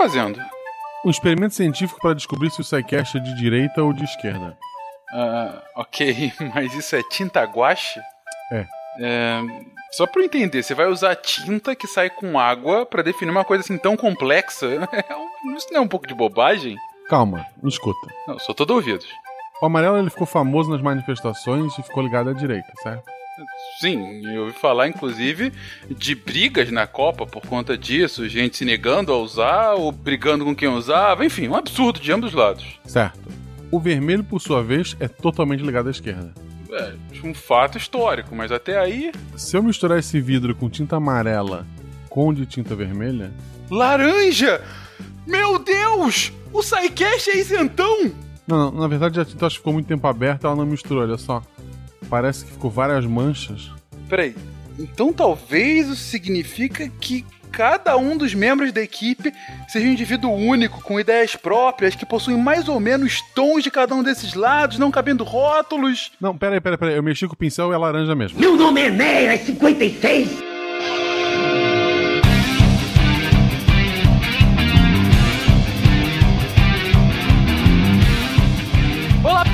fazendo? Um experimento científico para descobrir se o SciCast é de direita ou de esquerda. Ah, ok, mas isso é tinta guache? É. É, só pra eu entender, você vai usar tinta que sai com água pra definir uma coisa assim tão complexa? É Isso não é um pouco de bobagem? Calma, me escuta. Não, sou todo ouvidos. O amarelo ele ficou famoso nas manifestações e ficou ligado à direita, certo? Sim, eu ouvi falar, inclusive, de brigas na Copa por conta disso, gente se negando a usar ou brigando com quem usava, enfim, um absurdo de ambos os lados. Certo. O vermelho, por sua vez, é totalmente ligado à esquerda. É, um fato histórico, mas até aí. Se eu misturar esse vidro com tinta amarela com de tinta vermelha, Laranja! Meu Deus! O SciCast é isentão! Não, não, na verdade a tinta acho que ficou muito tempo aberta, ela não misturou, olha só. Parece que ficou várias manchas. Peraí, então talvez isso significa que cada um dos membros da equipe seja um indivíduo único, com ideias próprias, que possuem mais ou menos tons de cada um desses lados, não cabendo rótulos. Não, peraí, peraí, peraí, eu mexi com o pincel e é laranja mesmo. Meu nome é Enéas 56.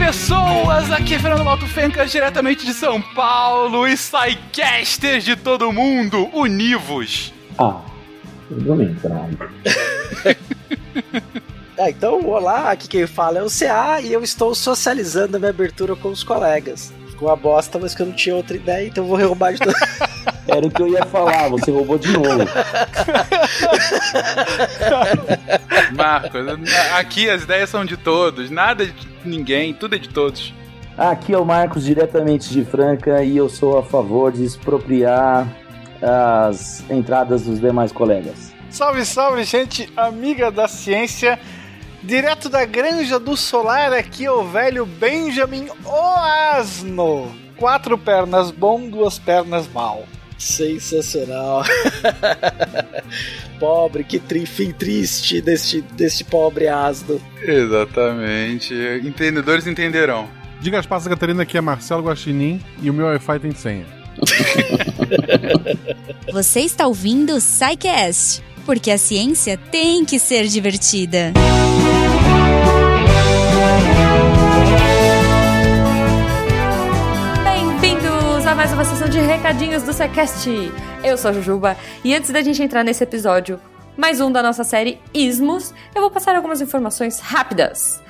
Pessoas, aqui é Fernando Malto Fencas, diretamente de São Paulo, e SciCasters de todo mundo, univos! Ah, eu não entrava. Ah, então, olá, aqui quem fala é o CA e eu estou socializando a minha abertura com os colegas. Ficou uma bosta, mas que eu não tinha outra ideia, então eu vou roubar de todo. Era o que eu ia falar, você roubou de novo. Marcos, aqui as ideias são de todos, nada de ninguém, tudo é de todos. Aqui é o Marcos, diretamente de Franca, e eu sou a favor de expropriar as entradas dos demais colegas. Salve, salve, gente amiga da ciência. Direto da Granja do Solar, aqui é o velho Benjamin Oasno. Quatro pernas bom, duas pernas mal. Sensacional. pobre, que tri, fim triste deste, deste pobre asno. Exatamente. Entendedores entenderão. Diga as passas, Catarina, que é Marcelo Guaxinim e o meu Wi-Fi tem senha. Você está ouvindo o porque a ciência tem que ser divertida. Bem-vindos a mais uma sessão de recadinhos do SciCast. Eu sou a Jujuba e antes da gente entrar nesse episódio, mais um da nossa série Ismos, eu vou passar algumas informações rápidas.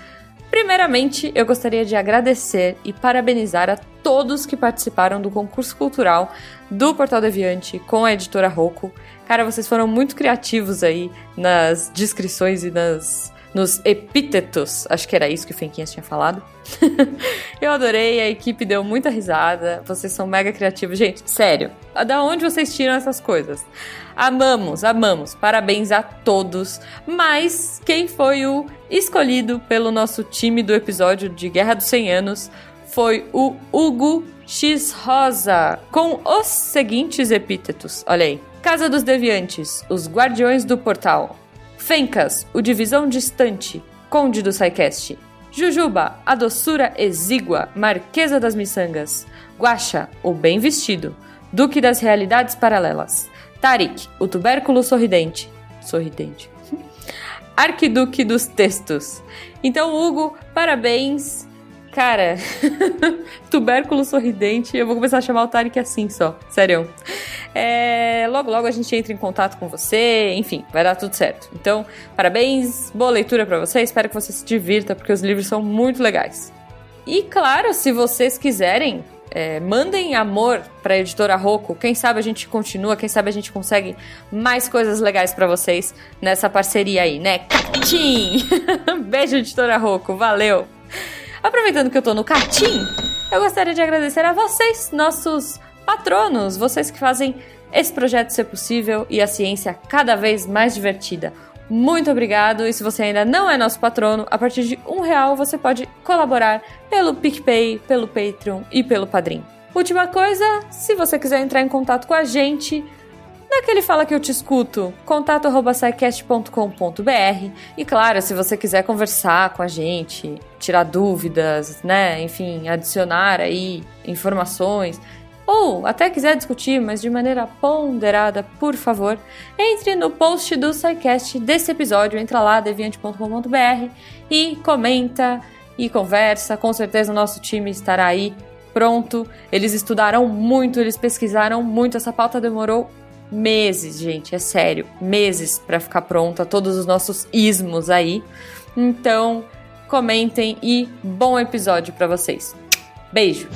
Primeiramente, eu gostaria de agradecer e parabenizar a todos que participaram do concurso cultural do Portal Deviante com a editora Rocco. Cara, vocês foram muito criativos aí nas descrições e nas nos epítetos. Acho que era isso que o Fenquinhas tinha falado. eu adorei, a equipe deu muita risada. Vocês são mega criativos. Gente, sério, da onde vocês tiram essas coisas? Amamos, amamos. Parabéns a todos. Mas quem foi o escolhido pelo nosso time do episódio de Guerra dos 100 Anos foi o Hugo X Rosa, com os seguintes epítetos. Olha aí. Casa dos Deviantes, os Guardiões do Portal. Fencas, o Divisão Distante, Conde do Saicast. Jujuba, a doçura exígua, Marquesa das Miçangas. Guaxa, o bem vestido, Duque das Realidades Paralelas. Tarik, o tubérculo sorridente. Sorridente. Arquiduque dos Textos. Então, Hugo, parabéns. Cara, tubérculo sorridente, eu vou começar a chamar o Tarek assim só, sério. É, logo, logo a gente entra em contato com você, enfim, vai dar tudo certo. Então, parabéns, boa leitura para você, espero que você se divirta, porque os livros são muito legais. E claro, se vocês quiserem, é, mandem amor pra editora Rocco. Quem sabe a gente continua, quem sabe a gente consegue mais coisas legais para vocês nessa parceria aí, né? Catim! Beijo, editora Rocco, valeu! Aproveitando que eu tô no Catim, eu gostaria de agradecer a vocês, nossos patronos, vocês que fazem esse projeto ser possível e a ciência cada vez mais divertida. Muito obrigado! E se você ainda não é nosso patrono, a partir de um real você pode colaborar pelo PicPay, pelo Patreon e pelo Padrim. Última coisa, se você quiser entrar em contato com a gente, naquele Fala Que Eu Te Escuto, contato.sicast.com.br e claro, se você quiser conversar com a gente, tirar dúvidas, né, enfim, adicionar aí informações, ou até quiser discutir, mas de maneira ponderada, por favor, entre no post do SciCast desse episódio, entra lá, deviante.com.br e comenta e conversa. Com certeza o nosso time estará aí pronto. Eles estudaram muito, eles pesquisaram muito. Essa pauta demorou meses, gente, é sério, meses para ficar pronta, todos os nossos ismos aí. Então, comentem e bom episódio para vocês. Beijo.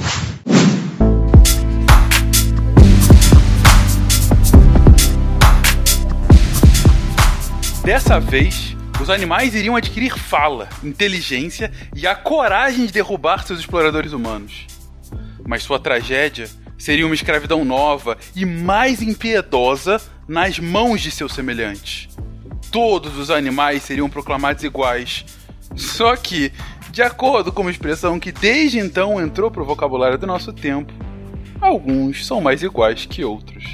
Dessa vez, os animais iriam adquirir fala, inteligência e a coragem de derrubar seus exploradores humanos. Mas sua tragédia seria uma escravidão nova e mais impiedosa nas mãos de seus semelhantes. Todos os animais seriam proclamados iguais. Só que, de acordo com uma expressão que desde então entrou para o vocabulário do nosso tempo, alguns são mais iguais que outros.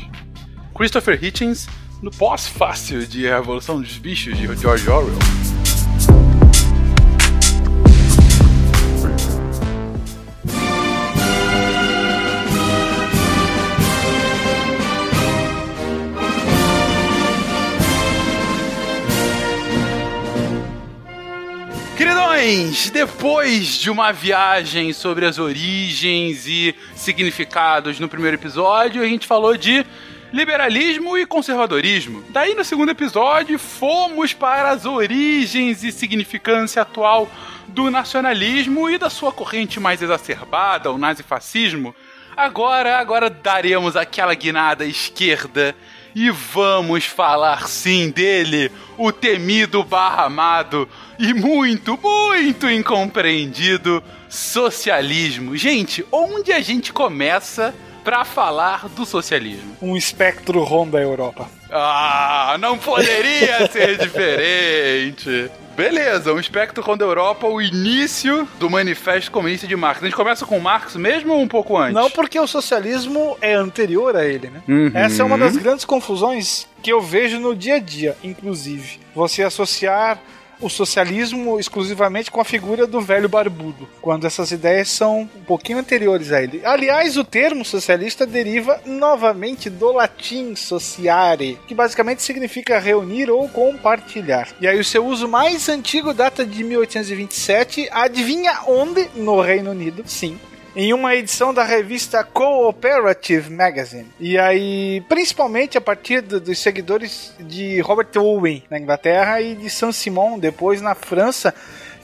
Christopher Hitchens no pós-fácil de A Revolução dos Bichos de George Orwell. Depois de uma viagem sobre as origens e significados no primeiro episódio, a gente falou de liberalismo e conservadorismo. Daí, no segundo episódio, fomos para as origens e significância atual do nacionalismo e da sua corrente mais exacerbada, o nazifascismo. Agora, agora daremos aquela guinada esquerda e vamos falar sim dele, o temido barra amado e muito, muito incompreendido socialismo. Gente, onde a gente começa para falar do socialismo. Um espectro ronda a Europa. Ah, não poderia ser diferente. Beleza, um espectro ronda a Europa, o início do Manifesto Comunista de Marx. A gente começa com Marx mesmo ou um pouco antes? Não, porque o socialismo é anterior a ele, né? Uhum. Essa é uma das grandes confusões que eu vejo no dia a dia, inclusive. Você associar o socialismo exclusivamente com a figura do velho barbudo, quando essas ideias são um pouquinho anteriores a ele. Aliás, o termo socialista deriva novamente do latim sociare, que basicamente significa reunir ou compartilhar. E aí o seu uso mais antigo data de 1827, adivinha onde? No Reino Unido, sim em uma edição da revista Cooperative Magazine. E aí, principalmente a partir do, dos seguidores de Robert Owen na Inglaterra e de Saint-Simon depois na França,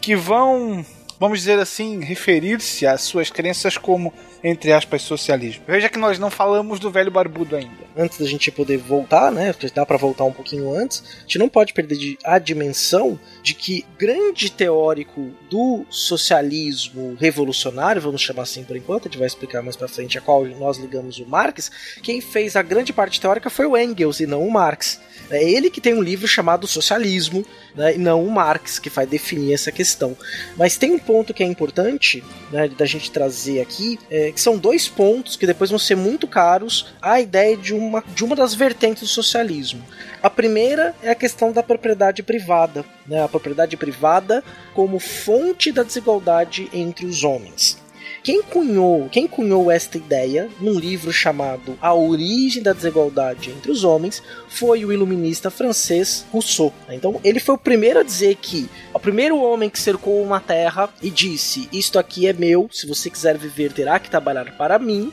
que vão, vamos dizer assim, referir-se às suas crenças como entre aspas, socialismo. Veja que nós não falamos do velho barbudo ainda. Antes da gente poder voltar, né? Dá para voltar um pouquinho antes. A gente não pode perder de, a dimensão de que grande teórico do socialismo revolucionário, vamos chamar assim por enquanto, a gente vai explicar mais para frente a qual nós ligamos o Marx, quem fez a grande parte teórica foi o Engels e não o Marx. É ele que tem um livro chamado Socialismo, né, e não o Marx, que vai definir essa questão. Mas tem um ponto que é importante né, da gente trazer aqui, é, que são dois pontos que depois vão ser muito caros à ideia de uma, de uma das vertentes do socialismo. A primeira é a questão da propriedade privada, né, a propriedade privada como fonte da desigualdade entre os homens. Quem cunhou, quem cunhou esta ideia num livro chamado A Origem da Desigualdade entre os Homens foi o iluminista francês Rousseau. Então, ele foi o primeiro a dizer que o primeiro homem que cercou uma terra e disse: Isto aqui é meu, se você quiser viver, terá que trabalhar para mim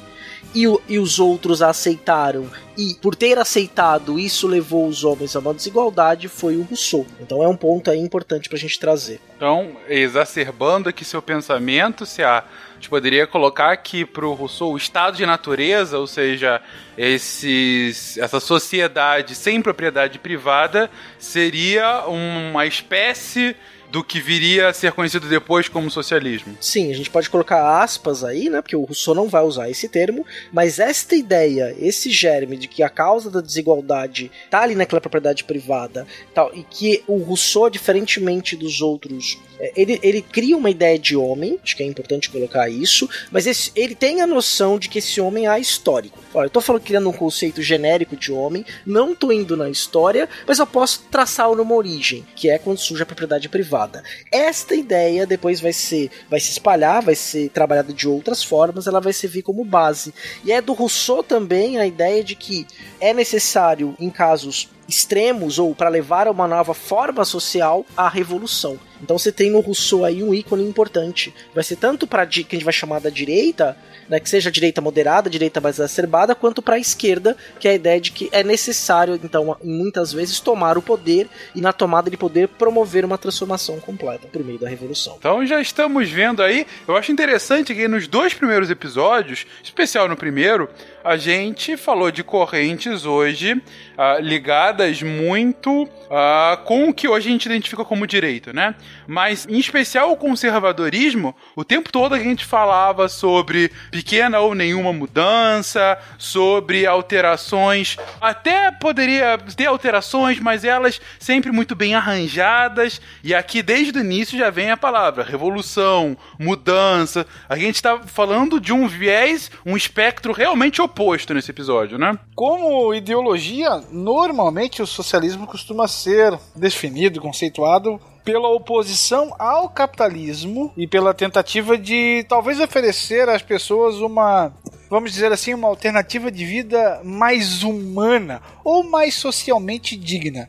e, e os outros aceitaram, e por ter aceitado isso levou os homens a uma desigualdade, foi o Rousseau. Então é um ponto aí importante para a gente trazer. Então, exacerbando aqui seu pensamento, se a gente poderia colocar que para o Rousseau o estado de natureza, ou seja, esses, essa sociedade sem propriedade privada, seria uma espécie do que viria a ser conhecido depois como socialismo. Sim, a gente pode colocar aspas aí, né? Porque o Rousseau não vai usar esse termo, mas esta ideia, esse germe de que a causa da desigualdade tá ali naquela propriedade privada, tal, e que o Rousseau, diferentemente dos outros Ele, ele cria uma ideia de homem, acho que é importante colocar isso, mas esse- ele tem a noção de que esse homem é histórico. Olha, eu tô falando criando um conceito genérico de homem, não tô indo na história, mas eu posso traçá-lo numa origem, que é quando surge a propriedade privada. Esta ideia depois vai ser, vai se espalhar, vai ser trabalhada de outras formas, ela vai servir como base. E é do Rousseau também a ideia de que é necessário, em casos extremos ou para levar a uma nova forma social a revolução. Então você tem no Rousseau aí um ícone importante. Vai ser tanto para que a gente vai chamar da direita, né, que seja a direita moderada, a direita mais exacerbada, quanto para a esquerda, que é a ideia de que é necessário, então, muitas vezes tomar o poder e na tomada de poder promover uma transformação completa por meio da revolução. Então já estamos vendo aí. Eu acho interessante que nos dois primeiros episódios, especial no primeiro, a gente falou de correntes hoje ah, ligadas muito ah, com o que hoje a gente identifica como direita, né? Mas em especial o conservadorismo, o tempo todo a gente falava sobre pequena ou nenhuma mudança, sobre alterações. Até poderia ter alterações, mas elas sempre muito bem arranjadas. E aqui desde o início já vem a palavra revolução, mudança. A gente está falando de um viés, um espectro realmente oposto nesse episódio, né? Como ideologia, normalmente o socialismo costuma ser definido, conceituado pela oposição ao capitalismo e pela tentativa de talvez oferecer às pessoas uma, vamos dizer assim, uma alternativa de vida mais humana ou mais socialmente digna.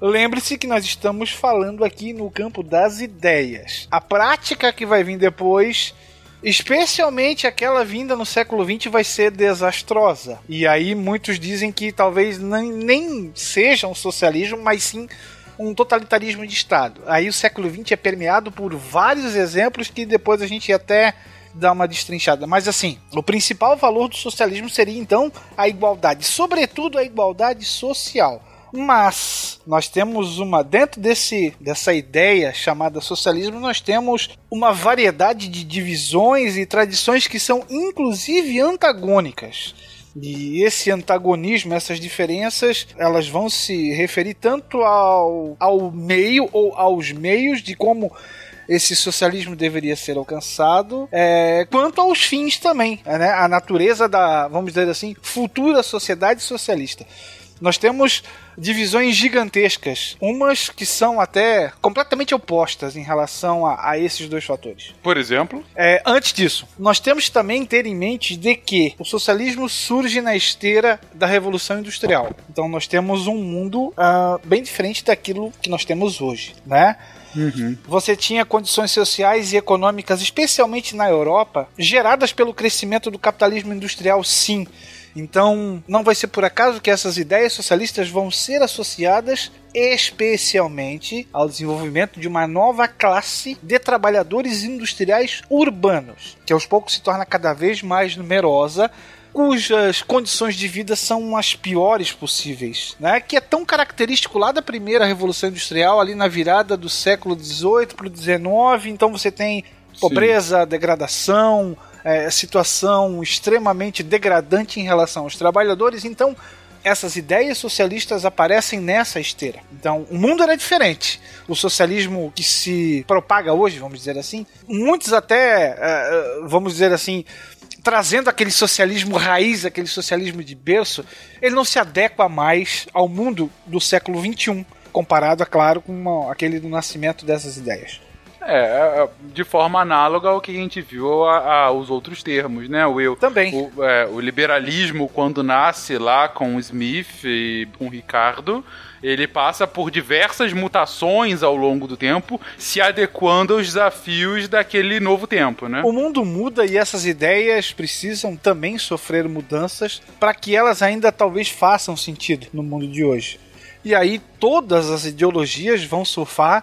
Lembre-se que nós estamos falando aqui no campo das ideias. A prática que vai vir depois Especialmente aquela vinda no século XX vai ser desastrosa. E aí muitos dizem que talvez nem, nem seja um socialismo, mas sim um totalitarismo de Estado. Aí o século XX é permeado por vários exemplos que depois a gente até dá uma destrinchada. Mas assim, o principal valor do socialismo seria então a igualdade, sobretudo a igualdade social. Mas nós temos uma dentro desse dessa ideia chamada socialismo, nós temos uma variedade de divisões e tradições que são inclusive antagônicas. E esse antagonismo, essas diferenças, elas vão se referir tanto ao, ao meio ou aos meios de como esse socialismo deveria ser alcançado, é, quanto aos fins também, né? a natureza da, vamos dizer assim, futura sociedade socialista. Nós temos divisões gigantescas, umas que são até completamente opostas em relação a, a esses dois fatores. Por exemplo, É, antes disso, nós temos também ter em mente de que o socialismo surge na esteira da Revolução Industrial. Então nós temos um mundo ah, bem diferente daquilo que nós temos hoje, né? Você tinha condições sociais e econômicas, especialmente na Europa, geradas pelo crescimento do capitalismo industrial, sim. Então, não vai ser por acaso que essas ideias socialistas vão ser associadas especialmente ao desenvolvimento de uma nova classe de trabalhadores industriais urbanos, que aos poucos se torna cada vez mais numerosa, cujas condições de vida são as piores possíveis, né? Que é tão característico lá da primeira revolução industrial, ali na virada do século XVIII para o XIX. Então você tem pobreza, degradação, é, situação extremamente degradante em relação aos trabalhadores. Então essas ideias socialistas aparecem nessa esteira. Então, o mundo era diferente. O socialismo que se propaga hoje, vamos dizer assim, muitos até, eh, vamos dizer assim, trazendo aquele socialismo raiz, aquele socialismo de berço, ele não se adequa mais ao mundo do século XXI, comparado, é claro, com aquele do nascimento dessas ideias. É, é, de forma análoga ao que a gente viu a, a- os outros termos, né, Will? Também. O, é, o liberalismo, quando nasce lá com o Smith e com o Ricardo, ele passa por diversas mutações ao longo do tempo, se adequando aos desafios daquele novo tempo, né? O mundo muda e essas ideias precisam também sofrer mudanças para que elas ainda talvez façam sentido no mundo de hoje. E aí todas as ideologias vão surfar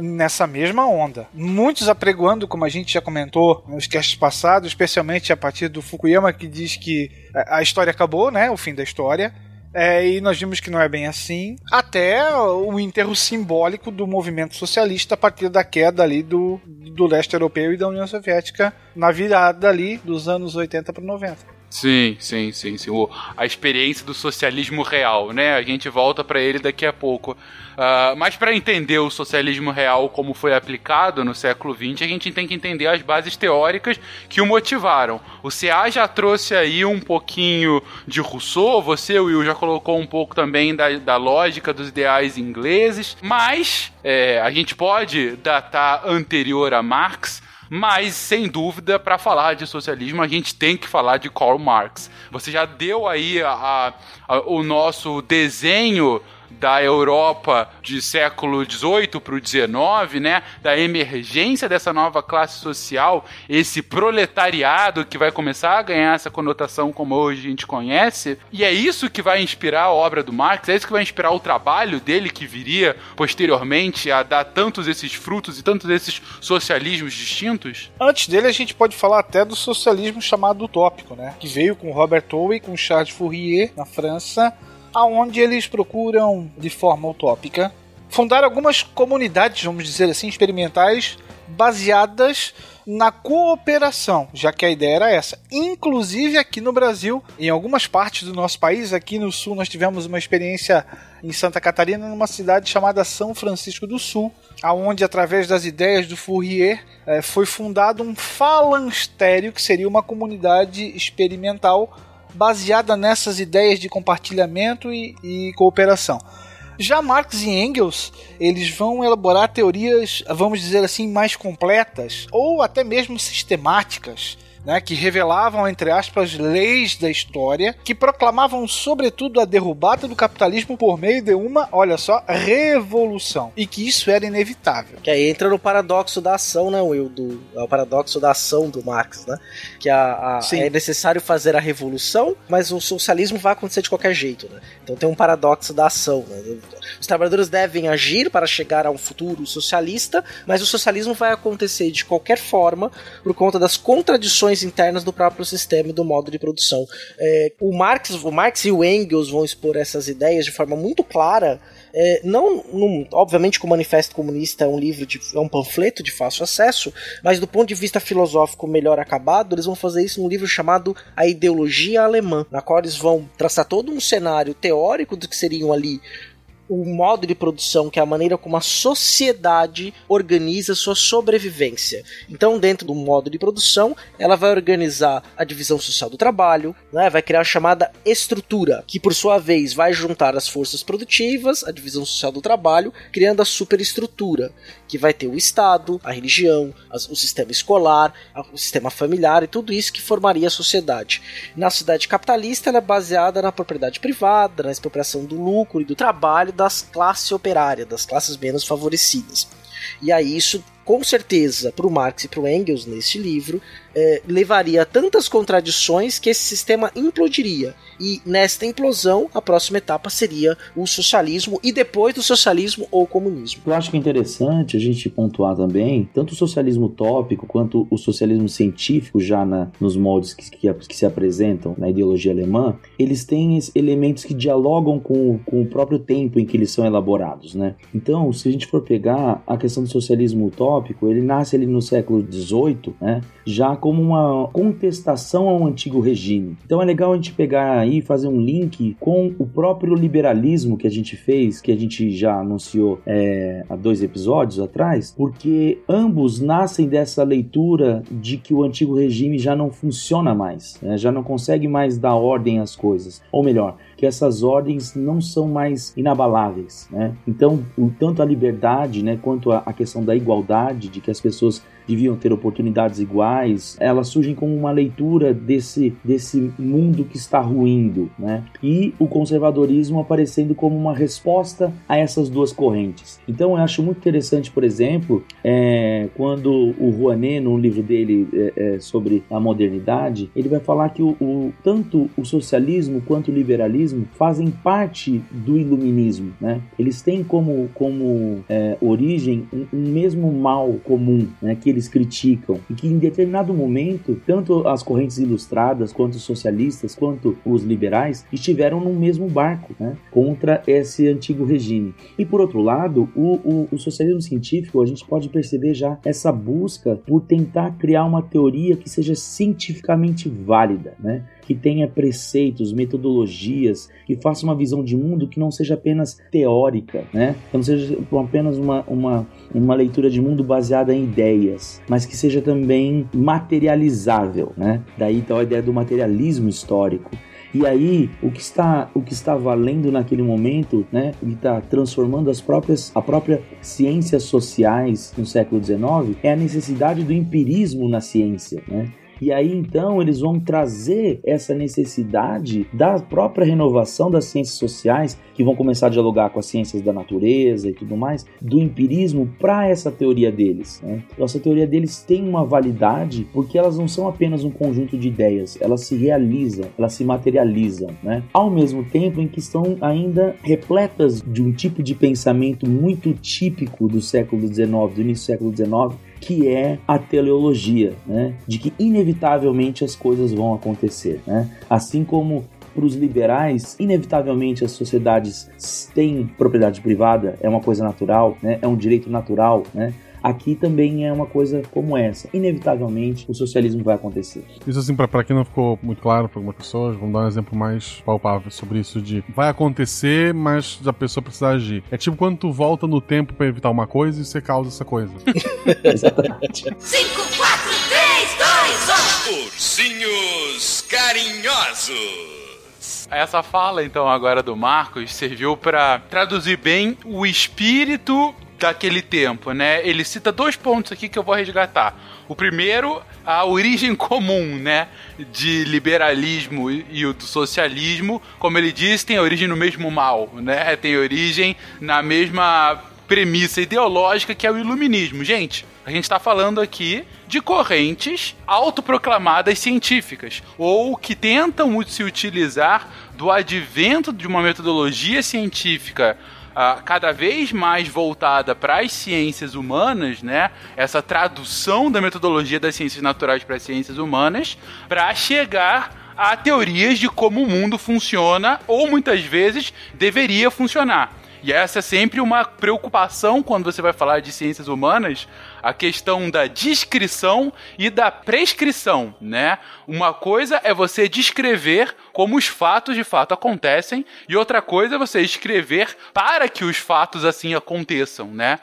nessa mesma onda. Muitos apregoando, como a gente já comentou nos casts passados, especialmente a partir do Fukuyama que diz que a história acabou, né, o fim da história. É, e nós vimos que não é bem assim, até o enterro simbólico do movimento socialista a partir da queda ali do, do leste europeu e da União Soviética na virada ali dos anos 80 para 90. Sim, sim, sim, sim. O, a experiência do socialismo real, né? A gente volta para ele daqui a pouco. Uh, mas para entender o socialismo real como foi aplicado no século XX, a gente tem que entender as bases teóricas que o motivaram. O CA já trouxe aí um pouquinho de Rousseau, você, Will, já colocou um pouco também da, da lógica dos ideais ingleses, mas é, a gente pode datar anterior a Marx mas, sem dúvida, para falar de socialismo, a gente tem que falar de Karl Marx. Você já deu aí a, a, o nosso desenho da Europa de século XVIII para o XIX, né? Da emergência dessa nova classe social, esse proletariado que vai começar a ganhar essa conotação como hoje a gente conhece. E é isso que vai inspirar a obra do Marx, é isso que vai inspirar o trabalho dele que viria posteriormente a dar tantos esses frutos e tantos esses socialismos distintos? Antes dele, a gente pode falar até do socialismo chamado utópico, né? Que veio com Robert Owen, com Charles Fourier na França aonde eles procuram, de forma utópica, fundar algumas comunidades, vamos dizer assim, experimentais, baseadas na cooperação, já que a ideia era essa. Inclusive aqui no Brasil, em algumas partes do nosso país, aqui no sul nós tivemos uma experiência em Santa Catarina, numa cidade chamada São Francisco do Sul, aonde através das ideias do Fourier eh, foi fundado um falanstério, que seria uma comunidade experimental baseada nessas ideias de compartilhamento e, e cooperação. Já Marx e Engels, eles vão elaborar teorias, vamos dizer assim, mais completas ou até mesmo sistemáticas né, que revelavam, entre aspas, leis da história, que proclamavam, sobretudo, a derrubada do capitalismo por meio de uma, olha só, revolução. E que isso era inevitável. Que aí entra no paradoxo da ação, né, Will? Do, é o paradoxo da ação do Marx, né? Que a, a é necessário fazer a revolução, mas o socialismo vai acontecer de qualquer jeito, né? Então tem um paradoxo da ação, né? Os trabalhadores devem agir para chegar a um futuro socialista, mas o socialismo vai acontecer de qualquer forma por conta das contradições internas do próprio sistema e do modo de produção. É, o, Marx, o Marx e o Engels vão expor essas ideias de forma muito clara é, não, obviamente que o Manifesto Comunista é um livro de, é um panfleto de fácil acesso, mas do ponto de vista filosófico melhor acabado, eles vão fazer isso num livro chamado A Ideologia Alemã, na qual eles vão traçar todo um cenário teórico do que seriam ali o modo de produção, que é a maneira como a sociedade organiza sua sobrevivência. Então, dentro do modo de produção, ela vai organizar a divisão social do trabalho, né, vai criar a chamada estrutura, que por sua vez vai juntar as forças produtivas, a divisão social do trabalho, criando a superestrutura, que vai ter o Estado, a religião, o sistema escolar, o sistema familiar e tudo isso que formaria a sociedade. Na sociedade capitalista, ela é baseada na propriedade privada, na expropriação do lucro e do trabalho das classes operárias, das classes menos favorecidas. E aí isso, com certeza, para o Marx e para o Engels neste livro, é, levaria a tantas contradições que esse sistema implodiria. E nesta implosão, a próxima etapa seria o socialismo e depois do socialismo ou comunismo. Eu acho que é interessante a gente pontuar também tanto o socialismo utópico quanto o socialismo científico já na, nos moldes que, que, que, se apresentam na ideologia alemã, eles têm elementos que dialogam com, com o próprio tempo em que eles são elaborados, né? Então, se a gente for pegar a questão do socialismo utópico, ele nasce ali no século XVIII, né? Já como uma contestação ao antigo regime. Então é legal a gente pegar aí e fazer um link com o próprio liberalismo que a gente fez, que a gente já anunciou é, há dois episódios atrás, porque ambos nascem dessa leitura de que o antigo regime já não funciona mais, né? já não consegue mais dar ordem às coisas. Ou melhor, que essas ordens não são mais inabaláveis, né? Então, tanto a liberdade, né, quanto a, questão da igualdade, de que as pessoas deviam ter oportunidades iguais, elas surgem como uma leitura desse, desse mundo que está ruindo, né? E o conservadorismo aparecendo como uma resposta a essas duas correntes. Então eu acho muito interessante, por exemplo, é, quando o Rouanet, no livro dele é, é, sobre a modernidade, ele vai falar que o, o, tanto o socialismo quanto o liberalismo fazem parte do iluminismo, né? Eles têm como, como é, origem um, um mesmo mal comum, né? Que eles criticam e que em determinado momento, tanto as correntes ilustradas, quanto os socialistas, quanto os liberais estiveram no mesmo barco né, contra esse antigo regime. E por outro lado, o, o, o socialismo científico, a gente pode perceber já essa busca por tentar criar uma teoria que seja cientificamente válida, né? Que tenha preceitos, metodologias, que faça uma visão de mundo que não seja apenas teórica, né? que não seja apenas uma, uma, uma leitura de mundo baseada em ideias, mas que seja também materializável. Né? Daí então a ideia do materialismo histórico. E aí, o que está, o que está valendo naquele momento, né, e está transformando as próprias, a própria ciências sociais no século XIX é a necessidade do empirismo na ciência, né? E aí então eles vão trazer essa necessidade da própria renovação das ciências sociais, que vão começar a dialogar com as ciências da natureza e tudo mais, do empirismo para essa teoria deles. Né? Então, essa teoria deles tem uma validade porque elas não são apenas um conjunto de ideias, elas se realizam, elas se materializam, né? Ao mesmo tempo em que estão ainda repletas de um tipo de pensamento muito típico do século XIX, do início do século XIX, que é a teleologia, né? De que inevitavelmente as coisas vão acontecer, né? Assim como para os liberais, inevitavelmente as sociedades têm propriedade privada, é uma coisa natural, né? É um direito natural, né? Aqui também é uma coisa como essa. Inevitavelmente, o socialismo vai acontecer. Isso, assim, para quem não ficou muito claro para algumas pessoas, vamos dar um exemplo mais palpável sobre isso de vai acontecer, mas a pessoa precisa agir. É tipo quando tu volta no tempo para evitar uma coisa e você causa essa coisa. Exatamente. 5, 4, 3, 2, 1. Ursinhos carinhosos. Essa fala, então, agora do Marcos, serviu para traduzir bem o espírito daquele tempo, né? Ele cita dois pontos aqui que eu vou resgatar. O primeiro, a origem comum, né, de liberalismo e o do socialismo, como ele diz, tem origem no mesmo mal, né? Tem origem na mesma premissa ideológica que é o iluminismo. Gente, a gente está falando aqui de correntes autoproclamadas científicas ou que tentam se utilizar do advento de uma metodologia científica cada vez mais voltada para as ciências humanas, né? Essa tradução da metodologia das ciências naturais para as ciências humanas, para chegar a teorias de como o mundo funciona ou muitas vezes deveria funcionar. E essa é sempre uma preocupação quando você vai falar de ciências humanas, a questão da descrição e da prescrição, né? Uma coisa é você descrever como os fatos de fato acontecem, e outra coisa é você escrever para que os fatos assim aconteçam, né?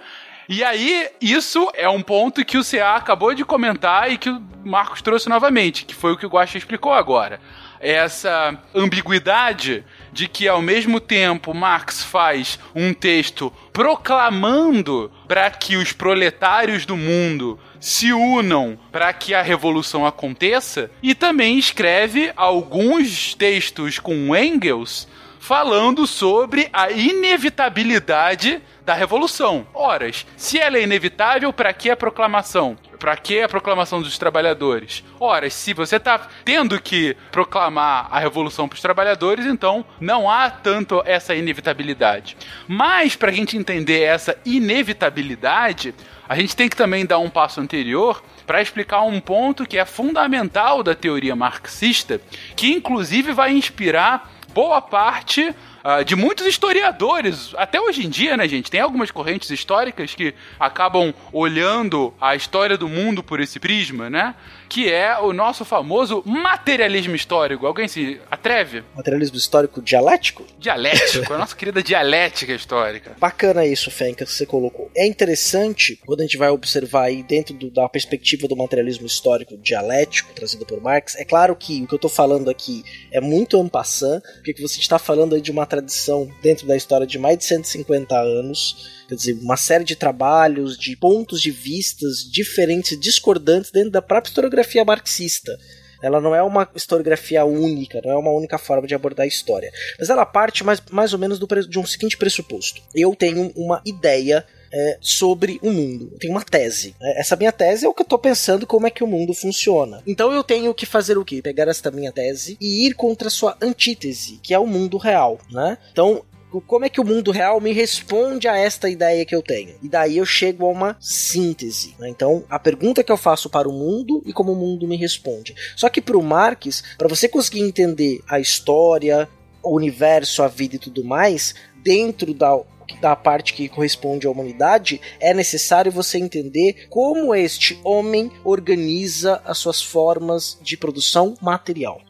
E aí, isso é um ponto que o CA acabou de comentar e que o Marcos trouxe novamente, que foi o que o Guaxa explicou agora. Essa ambiguidade de que ao mesmo tempo Marx faz um texto proclamando para que os proletários do mundo se unam para que a revolução aconteça e também escreve alguns textos com Engels falando sobre a inevitabilidade da revolução. Horas, se ela é inevitável, para que a proclamação? Para que a proclamação dos trabalhadores? Ora, se você está tendo que proclamar a revolução para os trabalhadores, então não há tanto essa inevitabilidade. Mas para a gente entender essa inevitabilidade, a gente tem que também dar um passo anterior para explicar um ponto que é fundamental da teoria marxista, que inclusive vai inspirar boa parte uh, de muitos historiadores, até hoje em dia, né, gente? Tem algumas correntes históricas que acabam olhando a história do mundo por esse prisma, né? Que é o nosso famoso materialismo histórico. Alguém se atreve? Materialismo histórico dialético? Dialético, a nossa querida dialética histórica. Bacana isso, Fenka, que você colocou. É interessante quando a gente vai observar aí dentro do, da perspectiva do materialismo histórico dialético trazido por Marx. É claro que o que eu estou falando aqui é muito ampassant, porque você está falando aí de uma tradição dentro da história de mais de 150 anos. Quer dizer, uma série de trabalhos, de pontos de vistas diferentes e discordantes dentro da própria historiografia marxista. Ela não é uma historiografia única, não é uma única forma de abordar a história. Mas ela parte mais, mais ou menos do, de um seguinte pressuposto. Eu tenho uma ideia é, sobre o mundo. Eu tenho uma tese. É, essa minha tese é o que eu estou pensando como é que o mundo funciona. Então eu tenho que fazer o quê? Pegar esta minha tese e ir contra sua antítese, que é o mundo real, né? Então como é que o mundo real me responde a esta ideia que eu tenho. E daí eu chego a uma síntese. Né? Então, a pergunta que eu faço para o mundo e como o mundo me responde. Só que para o Marx, para você conseguir entender a história, o universo, a vida e tudo mais, dentro da da parte que corresponde à humanidade, é necessário você entender como este homem organiza as suas formas de produção material.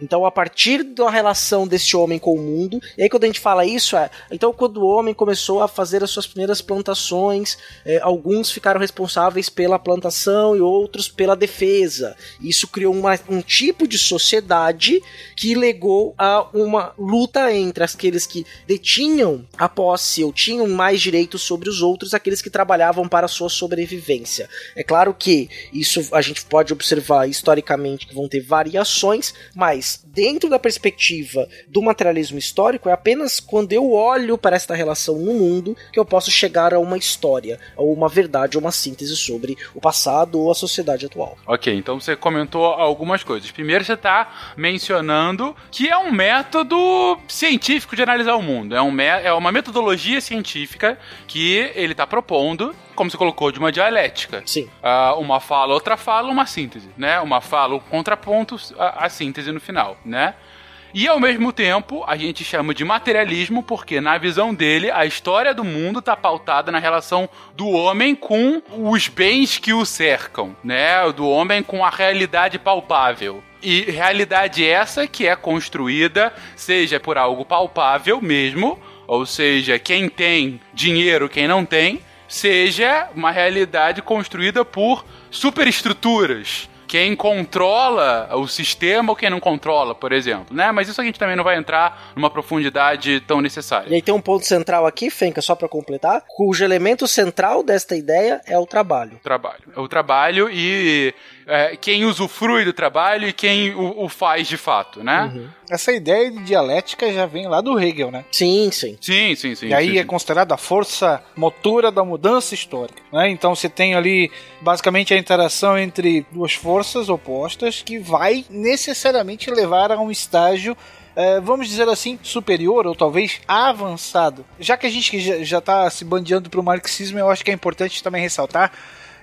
Então, a partir da relação desse homem com o mundo, e aí quando a gente fala isso, é. Então, quando o homem começou a fazer as suas primeiras plantações, é, alguns ficaram responsáveis pela plantação e outros pela defesa. Isso criou uma, um tipo de sociedade que legou a uma luta entre aqueles que detinham a posse ou tinham mais direitos sobre os outros, aqueles que trabalhavam para a sua sobrevivência. É claro que isso a gente pode observar historicamente que vão ter variações, mas dentro da perspectiva do materialismo histórico, é apenas quando eu olho para esta relação no mundo que eu posso chegar a uma história, ou uma verdade, ou uma síntese sobre o passado ou a sociedade atual. Ok, então você comentou algumas coisas. Primeiro, você está mencionando que é um método científico de analisar o mundo. É, um, é uma metodologia científica que ele está propondo como você colocou, de uma dialética. Sim. Uh, uma fala, outra fala, uma síntese, né? Uma fala, um contraponto, a, a síntese no final, né? E ao mesmo tempo, a gente chama de materialismo porque, na visão dele, a história do mundo está pautada na relação do homem com os bens que o cercam, né? Do homem com a realidade palpável. E realidade essa que é construída, seja por algo palpável mesmo, ou seja, quem tem dinheiro, quem não tem, seja uma realidade construída por superestruturas. Quem controla o sistema ou quem não controla, por exemplo, né? Mas isso a gente também não vai entrar numa profundidade tão necessária. E aí tem um ponto central aqui, Fenka, só para completar, cujo elemento central desta ideia é o trabalho. O trabalho. O trabalho e é, quem usufrui do trabalho e quem o, o faz de fato, né? Uhum. Essa ideia de dialética já vem lá do Hegel, né? Sim, sim. Sim, sim, sim. E aí sim, é considerada a força motora da mudança histórica, né? Então você tem ali basicamente a interação entre duas forças opostas que vai necessariamente levar a um estágio é, vamos dizer assim, superior ou talvez avançado. Já que a gente já está se bandeando para o marxismo, eu acho que é importante também ressaltar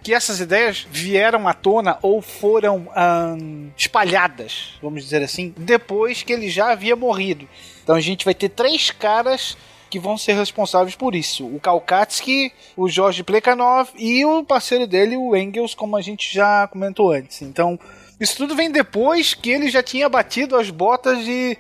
que essas ideias vieram à tona ou foram espalhadas, vamos dizer assim, depois que ele já havia morrido. Então a gente vai ter três caras que vão ser responsáveis por isso: o Kaukatsky, o Jorge Plekhanov e o parceiro dele, o Engels, como a gente já comentou antes. Então, isso tudo vem depois que ele já tinha batido as botas e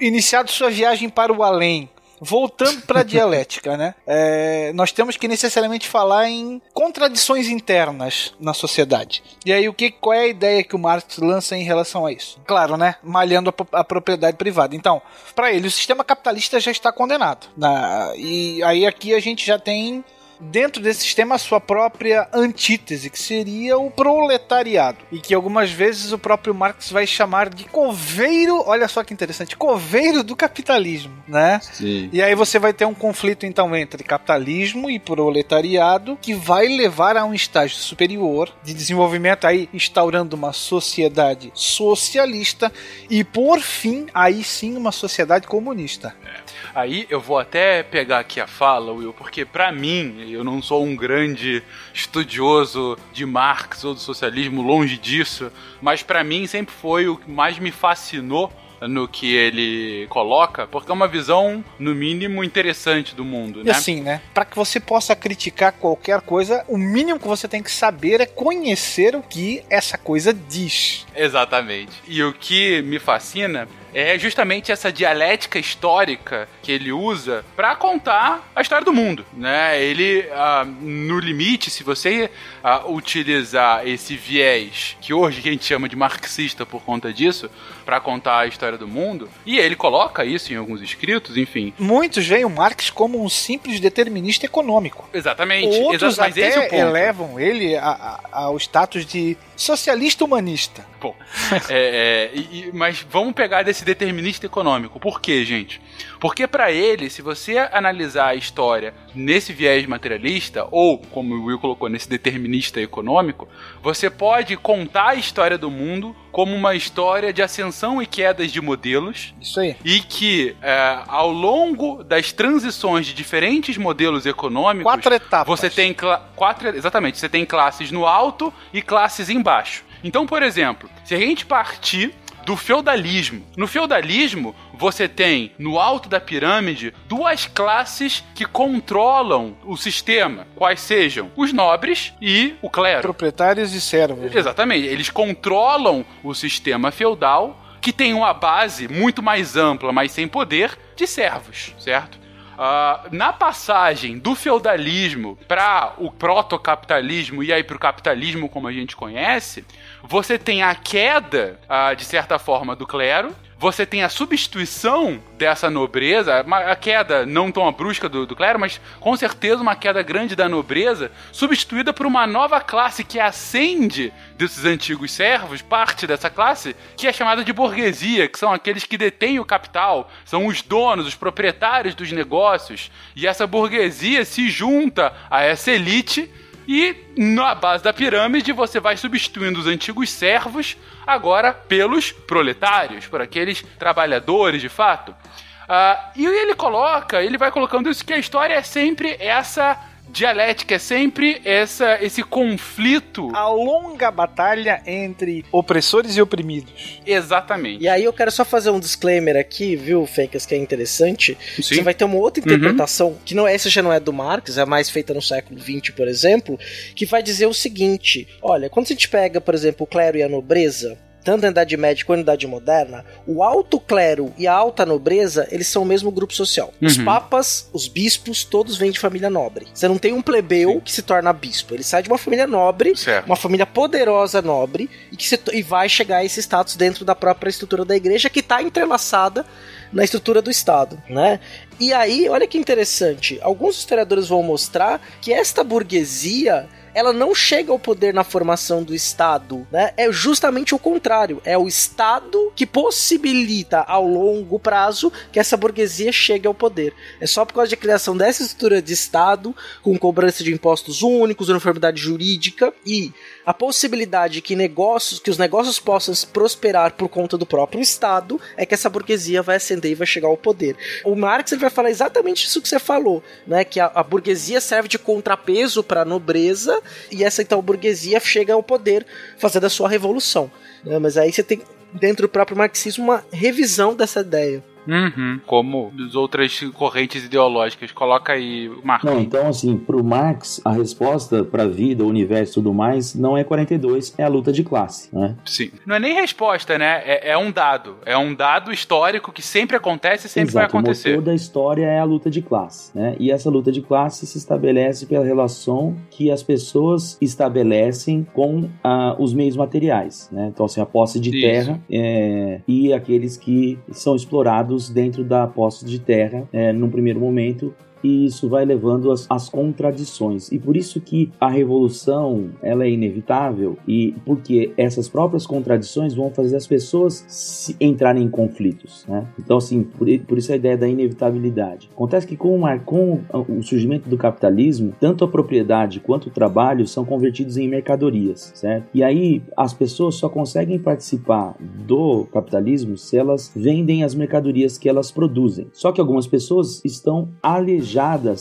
iniciado sua viagem para o além voltando para a dialética, né? É, nós temos que necessariamente falar em contradições internas na sociedade. E aí o que qual é a ideia que o Marx lança em relação a isso? Claro, né? Malhando a, a propriedade privada. Então, para ele o sistema capitalista já está condenado. Na, e aí aqui a gente já tem dentro desse sistema a sua própria antítese, que seria o proletariado. E que algumas vezes o próprio Marx vai chamar de coveiro, olha só que interessante, coveiro do capitalismo, né? Sim. E aí você vai ter um conflito então entre capitalismo e proletariado que vai levar a um estágio superior de desenvolvimento aí instaurando uma sociedade socialista e por fim aí sim uma sociedade comunista. É. Aí eu vou até pegar aqui a fala, Will, porque para mim, eu não sou um grande estudioso de Marx ou do socialismo, longe disso, mas para mim sempre foi o que mais me fascinou no que ele coloca, porque é uma visão, no mínimo, interessante do mundo, né? E assim, né? Para que você possa criticar qualquer coisa, o mínimo que você tem que saber é conhecer o que essa coisa diz. Exatamente. E o que me fascina é justamente essa dialética histórica que ele usa para contar a história do mundo, né? Ele, ah, no limite, se você ah, utilizar esse viés que hoje a gente chama de marxista por conta disso, para contar a história do mundo, e ele coloca isso em alguns escritos, enfim. Muitos veem o Marx como um simples determinista econômico. Exatamente. Outros Exa mas até esse é o ponto. elevam ele a- a- ao status de socialista humanista. Bom, é, é, e- mas vamos pegar desse esse determinista econômico. Por quê, gente? Porque para ele, se você analisar a história nesse viés materialista, ou como o Will colocou, nesse determinista econômico, você pode contar a história do mundo como uma história de ascensão e quedas de modelos. Isso aí. E que, é, ao longo das transições de diferentes modelos econômicos. Quatro etapas. Você tem quatro. Exatamente, você tem classes no alto e classes embaixo. Então, por exemplo, se a gente partir do feudalismo. No feudalismo, você tem no alto da pirâmide duas classes que controlam o sistema, quais sejam os nobres e o clero. Proprietários e servos. Exatamente, eles controlam o sistema feudal que tem uma base muito mais ampla, mas sem poder, de servos, certo? Uh, na passagem do feudalismo para o protocapitalismo e aí para o capitalismo como a gente conhece, você tem a queda, uh, de certa forma, do clero, você tem a substituição dessa nobreza, a queda não tão brusca do, do, clero, mas com certeza uma queda grande da nobreza, substituída por uma nova classe que ascende desses antigos servos, parte dessa classe, que é chamada de burguesia, que são aqueles que detêm o capital, são os donos, os proprietários dos negócios, e essa burguesia se junta a essa elite e na base da pirâmide você vai substituindo os antigos servos agora pelos proletários, por aqueles trabalhadores de fato. Uh, e ele coloca, ele vai colocando isso que a história é sempre essa dialética é sempre essa, esse conflito. A longa batalha entre opressores e oprimidos. Exatamente. E aí eu quero só fazer um disclaimer aqui, viu, Fakers, que é interessante. Sim. Você vai ter uma outra interpretação, uhum. que não essa já não é do Marx, é mais feita no século XX, por exemplo, que vai dizer o seguinte: olha, quando a gente pega, por exemplo, o clero e a nobreza, tanto na Idade Média quanto na Idade Moderna, o alto clero e a alta nobreza, eles são o mesmo grupo social. Uhum. Os papas, os bispos, todos vêm de família nobre. Você não tem um plebeu Sim. que se torna bispo. Ele sai de uma família nobre, certo. uma família poderosa nobre, e que se, e vai chegar a esse status dentro da própria estrutura da igreja, que está entrelaçada na estrutura do Estado, né? E aí, olha que interessante, alguns historiadores vão mostrar que esta burguesia ela não chega ao poder na formação do Estado, né? É justamente o contrário. É o Estado que possibilita ao longo prazo que essa burguesia chegue ao poder. É só por causa da criação dessa estrutura de Estado, com cobrança de impostos únicos, uniformidade jurídica e a possibilidade que negócios, que os negócios possam prosperar por conta do próprio Estado, é que essa burguesia vai ascender e vai chegar ao poder. O Marx ele vai falar exatamente isso que você falou, né? Que a, a burguesia serve de contrapeso para a nobreza e essa então burguesia chega ao poder fazendo a sua revolução. Né? Mas aí você tem dentro do próprio marxismo uma revisão dessa ideia. Uhum. Como as outras correntes ideológicas. Coloca aí, Marx. Não, então, assim, pro Marx, a resposta pra vida, o universo e tudo mais não é 42, é a luta de classe, né? Sim. Não é nem resposta, né? É, é um dado. É um dado histórico que sempre acontece e sempre Exato, vai acontecer. O motor da história é a luta de classe, né? E essa luta de classe se estabelece pela relação que as pessoas estabelecem com ah, os meios materiais, né? Então, assim, a posse de Isso. terra é, e aqueles que são explorados dentro da posse de terra, é, num primeiro momento, e isso vai levando às, às contradições. E por isso que a revolução ela é inevitável e porque essas próprias contradições vão fazer as pessoas entrarem em conflitos. Né? Então, assim, por, por, isso a ideia da inevitabilidade. Acontece que com o, com o surgimento do capitalismo, tanto a propriedade quanto o trabalho são convertidos em mercadorias, certo? E aí as pessoas só conseguem participar do capitalismo se elas vendem as mercadorias que elas produzem. Só que algumas pessoas estão alejadas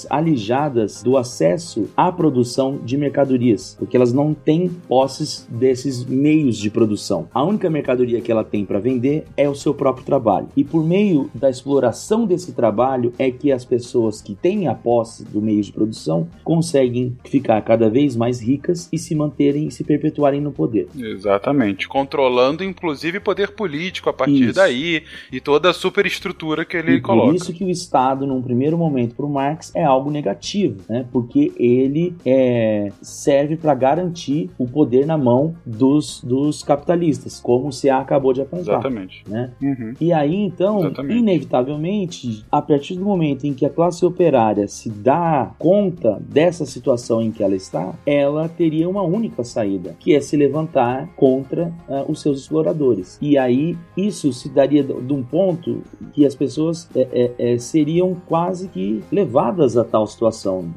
alijadas do acesso à produção de mercadorias, porque elas não têm posses desses meios de produção. A única mercadoria que ela tem para vender é o seu próprio trabalho. E por meio da exploração desse trabalho é que as pessoas que têm a posse do meio de produção conseguem ficar cada vez mais ricas e se manterem e se perpetuarem no poder. Exatamente, controlando inclusive poder político a partir isso. daí e toda a superestrutura que ele e coloca. Por isso que o Estado, num primeiro momento, para o Marx é algo negativo, né? Porque ele é, serve para garantir o poder na mão dos, dos capitalistas, como o CA acabou de apontar. Exatamente. Né? Uhum. E aí, então, Exatamente. inevitavelmente, a partir do momento em que a classe operária se dá conta dessa situação em que ela está, ela teria uma única saída, que é se levantar contra ah, os seus exploradores. E aí, isso se daria de de um ponto que as pessoas é, é, é, seriam quase que levadas a tal situação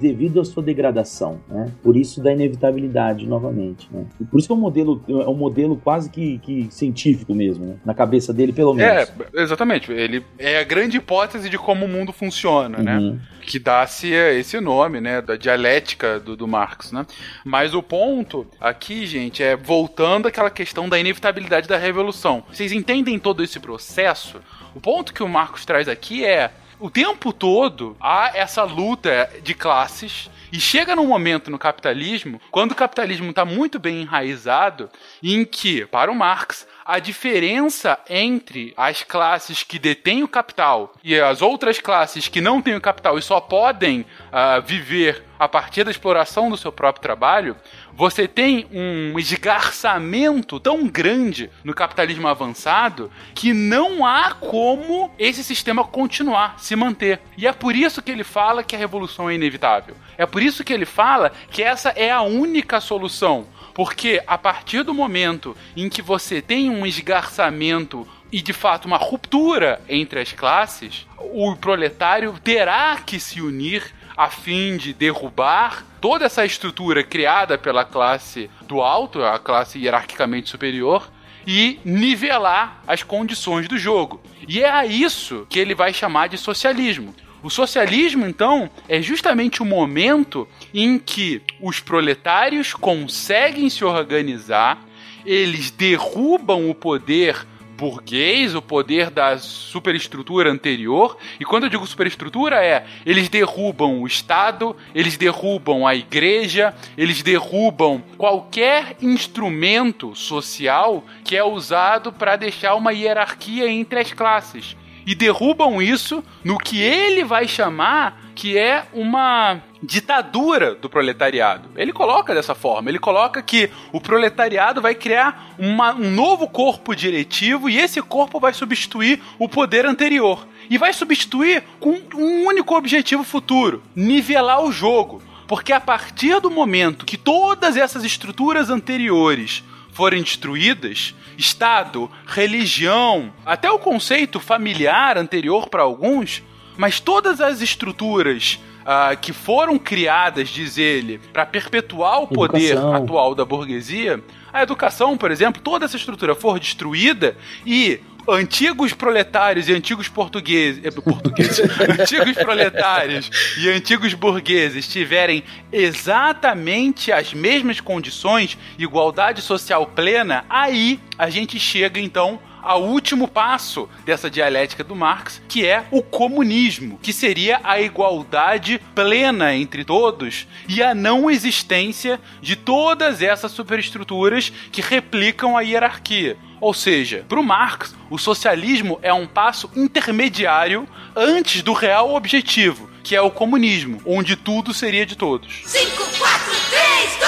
devido à sua degradação, né? Por isso da inevitabilidade novamente, né? E por isso que é um modelo é um modelo quase que, que científico mesmo, né? Na cabeça dele pelo menos. É, exatamente. Ele é a grande hipótese de como o mundo funciona, né? Uhum. Que dá-se esse nome, né? Da dialética do, do Marx, né? Mas o ponto aqui, gente, é voltando àquela questão da inevitabilidade da revolução. Vocês entendem todo esse processo? O ponto que o Marcos traz aqui é o tempo todo há essa luta de classes e chega num momento no capitalismo, quando o capitalismo está muito bem enraizado, em que, para o Marx, a diferença entre as classes que detêm o capital e as outras classes que não têm o capital e só podem ah, viver a partir da exploração do seu próprio trabalho, você tem um esgarçamento tão grande no capitalismo avançado que não há como esse sistema continuar, se manter. E é por isso que ele fala que a revolução é inevitável. É por isso que ele fala que essa é a única solução. Porque a partir do momento em que você tem um esgarçamento e de fato uma ruptura entre as classes, o proletário terá que se unir a fim de derrubar toda essa estrutura criada pela classe do alto, a classe hierarquicamente superior, e nivelar as condições do jogo. E é a isso que ele vai chamar de socialismo. O socialismo, então, é justamente o momento em que os proletários conseguem se organizar, eles derrubam o poder burguês, o poder da superestrutura anterior. E quando eu digo superestrutura é, eles derrubam o Estado, eles derrubam a igreja, eles derrubam qualquer instrumento social que é usado para deixar uma hierarquia entre as classes. E derrubam isso no que ele vai chamar que é uma ditadura do proletariado. Ele coloca dessa forma, ele coloca que o proletariado vai criar uma, um novo corpo diretivo e esse corpo vai substituir o poder anterior. E vai substituir com um único objetivo futuro: nivelar o jogo. Porque a partir do momento que todas essas estruturas anteriores forem destruídas, Estado, religião, até o conceito familiar anterior para alguns, mas todas as estruturas uh, que foram criadas, diz ele, para perpetuar o poder Educação. atual da burguesia, a educação, por exemplo, toda essa estrutura for destruída e antigos proletários e antigos portugueses, eh, portugueses. Antigos proletários e antigos burgueses tiverem exatamente as mesmas condições, igualdade social plena, aí a gente chega então ao último passo dessa dialética do Marx, que é o comunismo, que seria a igualdade plena entre todos e a não existência de todas essas superestruturas que replicam a hierarquia. Ou seja, para o Marx, o socialismo é um passo intermediário antes do real objetivo, que é o comunismo, onde tudo seria de todos. 5, 4, 3,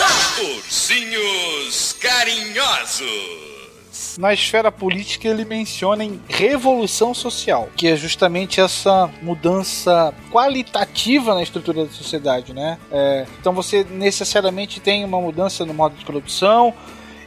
2, 1. Ursinhos carinhosos. Na esfera política, ele menciona em revolução social, que é justamente essa mudança qualitativa na estrutura da sociedade, né? É, então você necessariamente tem uma mudança no modo de produção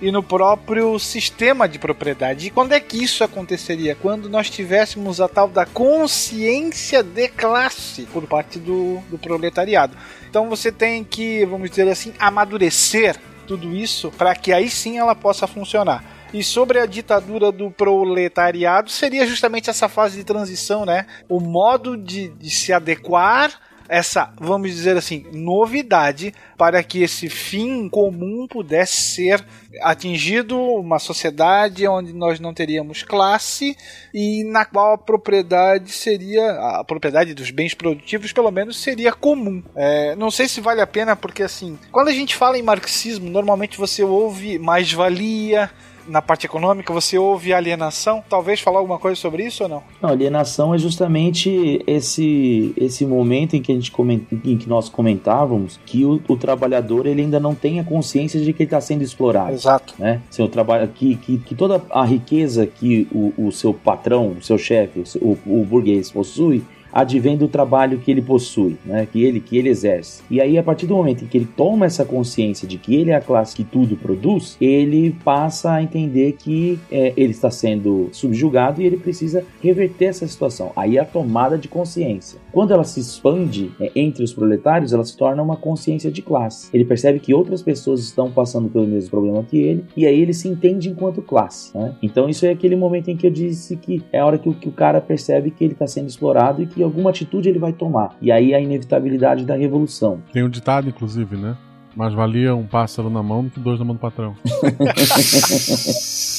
e no próprio sistema de propriedade. E quando é que isso aconteceria? Quando nós tivéssemos a tal da consciência de classe por parte do, do proletariado. Então você tem que, vamos dizer assim, amadurecer tudo isso para que aí sim ela possa funcionar. E sobre a ditadura do proletariado, seria justamente essa fase de transição, né? O modo de, de se adequar essa, vamos dizer assim, novidade para que esse fim comum pudesse ser atingido, uma sociedade onde nós não teríamos classe e na qual a propriedade seria, a propriedade dos bens produtivos pelo menos seria comum. É, não sei se vale a pena porque assim, quando a gente fala em marxismo, normalmente você ouve mais-valia, na parte econômica, você ouve alienação. Talvez falar alguma coisa sobre isso ou não? Não, alienação é justamente esse, esse momento em que, a gente coment, em que nós comentávamos que o, o trabalhador ele ainda não tem a consciência de que ele está sendo explorado. Exato. Né? Seu trabalho, que, que, que toda a riqueza que o, o seu patrão, o seu chefe, o, o burguês possui, advém do trabalho que ele possui, né? que, ele, que ele exerce. E aí, a partir do momento em que ele toma essa consciência de que ele é a classe que tudo produz, ele passa a entender que é, ele está sendo subjugado e ele precisa reverter essa situação. Aí a tomada de consciência. Quando ela se expande é, entre os proletários, ela se torna uma consciência de classe. Ele percebe que outras pessoas estão passando pelo mesmo problema que ele, e aí ele se entende enquanto classe. Né? Então, isso é aquele momento em que eu disse que é a hora que, que o cara percebe que ele está sendo explorado e que alguma atitude ele vai tomar. E aí a inevitabilidade da revolução. Tem um ditado, inclusive, né? Mais valia um pássaro na mão do que dois na mão do patrão.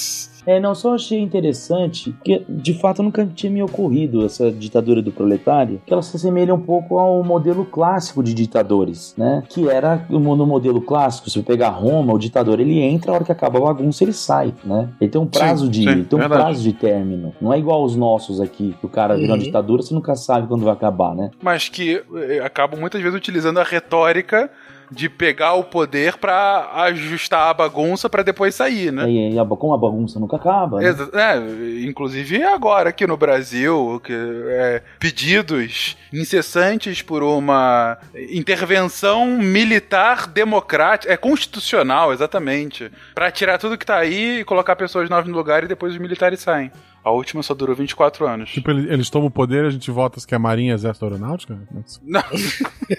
É, não, só achei interessante que de fato nunca tinha me ocorrido essa ditadura do proletário, que ela se assemelha um pouco ao modelo clássico de ditadores, né? Que era no modelo clássico, se você pegar Roma, o ditador ele entra, a hora que acaba a bagunça ele sai, né? Ele tem um prazo Sim, de sim, tem um verdade. prazo de término. Não é igual aos nossos aqui, que o cara vira uma Uhum. ditadura, você nunca sabe quando vai acabar, né? Mas que eh, acabam muitas vezes utilizando a retórica de pegar o poder pra ajustar a bagunça pra depois sair, né? E, a- como a bagunça nunca acaba, né? É, inclusive agora aqui no Brasil, que é, pedidos incessantes por uma intervenção militar democrática, é constitucional, exatamente, Pra tirar tudo que tá aí e colocar pessoas novas no lugar e depois os militares saem. A última só durou 24 anos. Tipo, eles, eles tomam o poder e a gente vota se que é Marinha, Exército Aeronáutica? Não.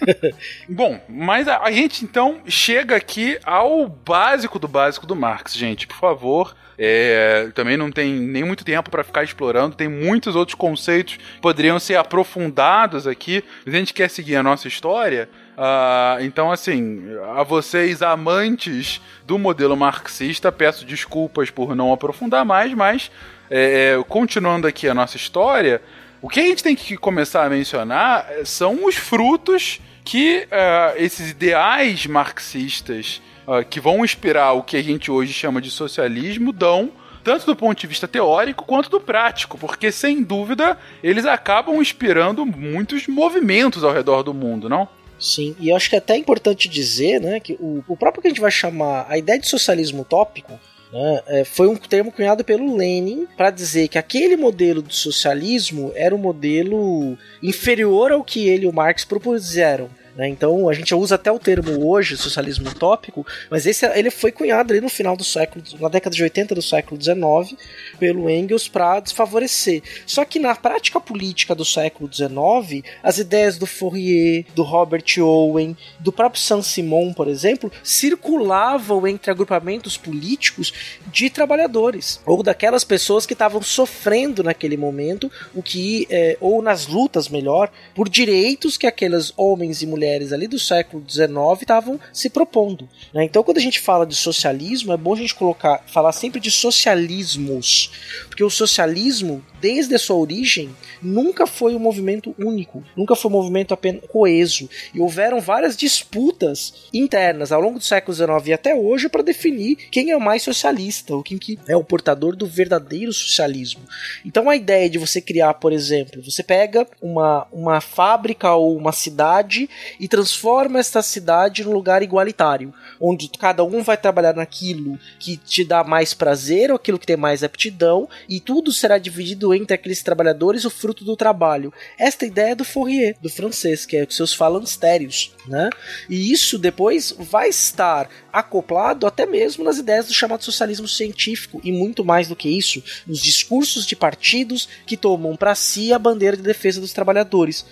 Bom, mas a, a gente então chega aqui ao básico do básico do Marx, gente, por favor. É, também não tem nem muito tempo para ficar explorando, tem muitos outros conceitos que poderiam ser aprofundados aqui, mas a gente quer seguir a nossa história. Ah, então, assim, a vocês amantes do modelo marxista, peço desculpas por não aprofundar mais, mas é, continuando aqui a nossa história, o que a gente tem que começar a mencionar eh, são os frutos que eh, esses ideais marxistas ah, que vão inspirar o que a gente hoje chama de socialismo dão, tanto do ponto de vista teórico quanto do prático, porque sem dúvida eles acabam inspirando muitos movimentos ao redor do mundo, não? Sim, e eu acho que é até importante dizer né, que o, o próprio que a gente vai chamar a ideia de socialismo utópico né, é, foi um termo cunhado pelo Lenin para dizer que aquele modelo de socialismo era um modelo inferior ao que ele e o Marx propuseram. Né? Então a gente usa até o termo hoje, socialismo utópico, mas esse ele foi cunhado ali no final do século, na década de 80 do século 19, pelo Engels para desfavorecer. Só que na prática política do século 19, as ideias do Fourier, do Robert Owen, do próprio Saint-Simon, por exemplo, circulavam entre agrupamentos políticos de trabalhadores ou daquelas pessoas que estavam sofrendo naquele momento, o que é, ou nas lutas melhor por direitos que aqueles homens e mulheres ali do século XIX estavam se propondo. né? Então, quando a gente fala de socialismo, é bom a gente colocar, falar sempre de socialismos, porque o socialismo, desde a sua origem, nunca foi um movimento único, nunca foi um movimento apenas coeso, e houveram várias disputas internas ao longo do século XIX e até hoje para definir quem é o mais socialista, ou quem que é o portador do verdadeiro socialismo. Então, a ideia de você criar, por exemplo, você pega uma, uma fábrica ou uma cidade e transforma esta cidade num lugar igualitário, onde cada um vai trabalhar naquilo que te dá mais prazer ou aquilo que tem mais aptidão, e tudo será dividido entre aqueles trabalhadores o fruto do trabalho. Esta ideia é do Fourier, do francês, que é os seus falancérios, né? E isso depois vai estar acoplado até mesmo nas ideias do chamado socialismo científico e muito mais do que isso, nos discursos de partidos que tomam para si a bandeira de defesa dos trabalhadores?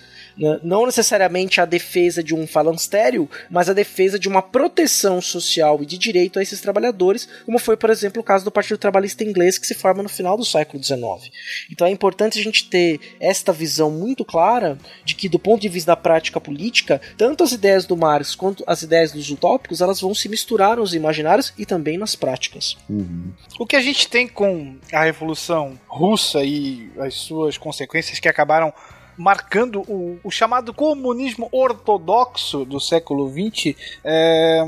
Não necessariamente a defesa de um falanstério, mas a defesa de uma proteção social e de direito a esses trabalhadores, como foi, por exemplo, o caso do Partido Trabalhista Inglês, que se forma no final do século XIX. Então é importante a gente ter esta visão muito clara de que, do ponto de vista da prática política, tanto as ideias do Marx quanto as ideias dos utópicos, elas vão se misturar nos imaginários e também nas práticas. Uhum. O que a gente tem com a Revolução Russa e as suas consequências que acabaram marcando o, o chamado comunismo ortodoxo do século XX é,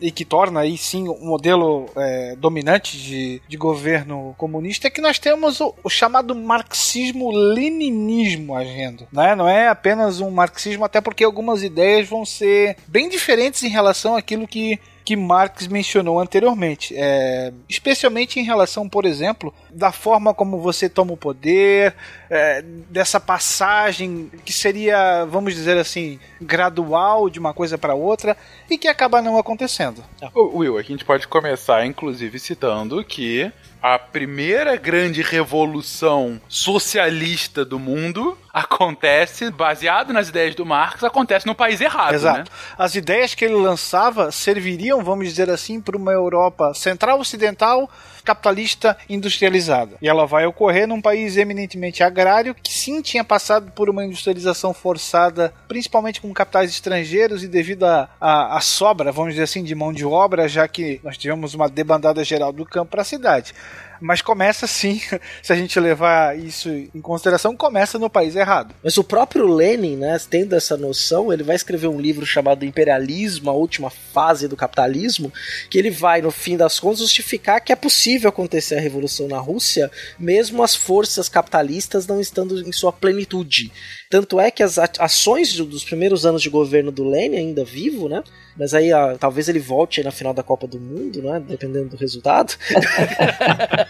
e que torna aí sim um modelo é, dominante de, de governo comunista é que nós temos o, o chamado marxismo-leninismo agindo. Né? Não é apenas um marxismo, até porque algumas ideias vão ser bem diferentes em relação àquilo que que Marx mencionou anteriormente, é, especialmente em relação, por exemplo, da forma como você toma o poder, é, dessa passagem que seria, vamos dizer assim, gradual de uma coisa para outra e que acaba não acontecendo. Ô, Will, a gente pode começar, inclusive, citando que a primeira grande revolução socialista do mundo acontece, baseado nas ideias do Marx, acontece no país errado, Exato. né? As ideias que ele lançava serviriam, vamos dizer assim, para uma Europa central ocidental capitalista industrializada. E ela vai ocorrer num país eminentemente agrário que sim tinha passado por uma industrialização forçada, principalmente com capitais estrangeiros e devido à sobra, vamos dizer assim, de mão de obra, já que nós tivemos uma debandada geral do campo para a cidade. Mas começa sim, se a gente levar isso em consideração, começa no país errado. Mas o próprio Lenin, né, tendo essa noção, ele vai escrever um livro chamado Imperialismo, a última fase do capitalismo, que ele vai, no fim das contas, justificar que é possível acontecer a revolução na Rússia, mesmo as forças capitalistas não estando em sua plenitude. Tanto é que as ações dos primeiros anos de governo do Lenin, ainda vivo, né? Mas aí ah, talvez ele volte na final da Copa do Mundo, né? Dependendo do resultado.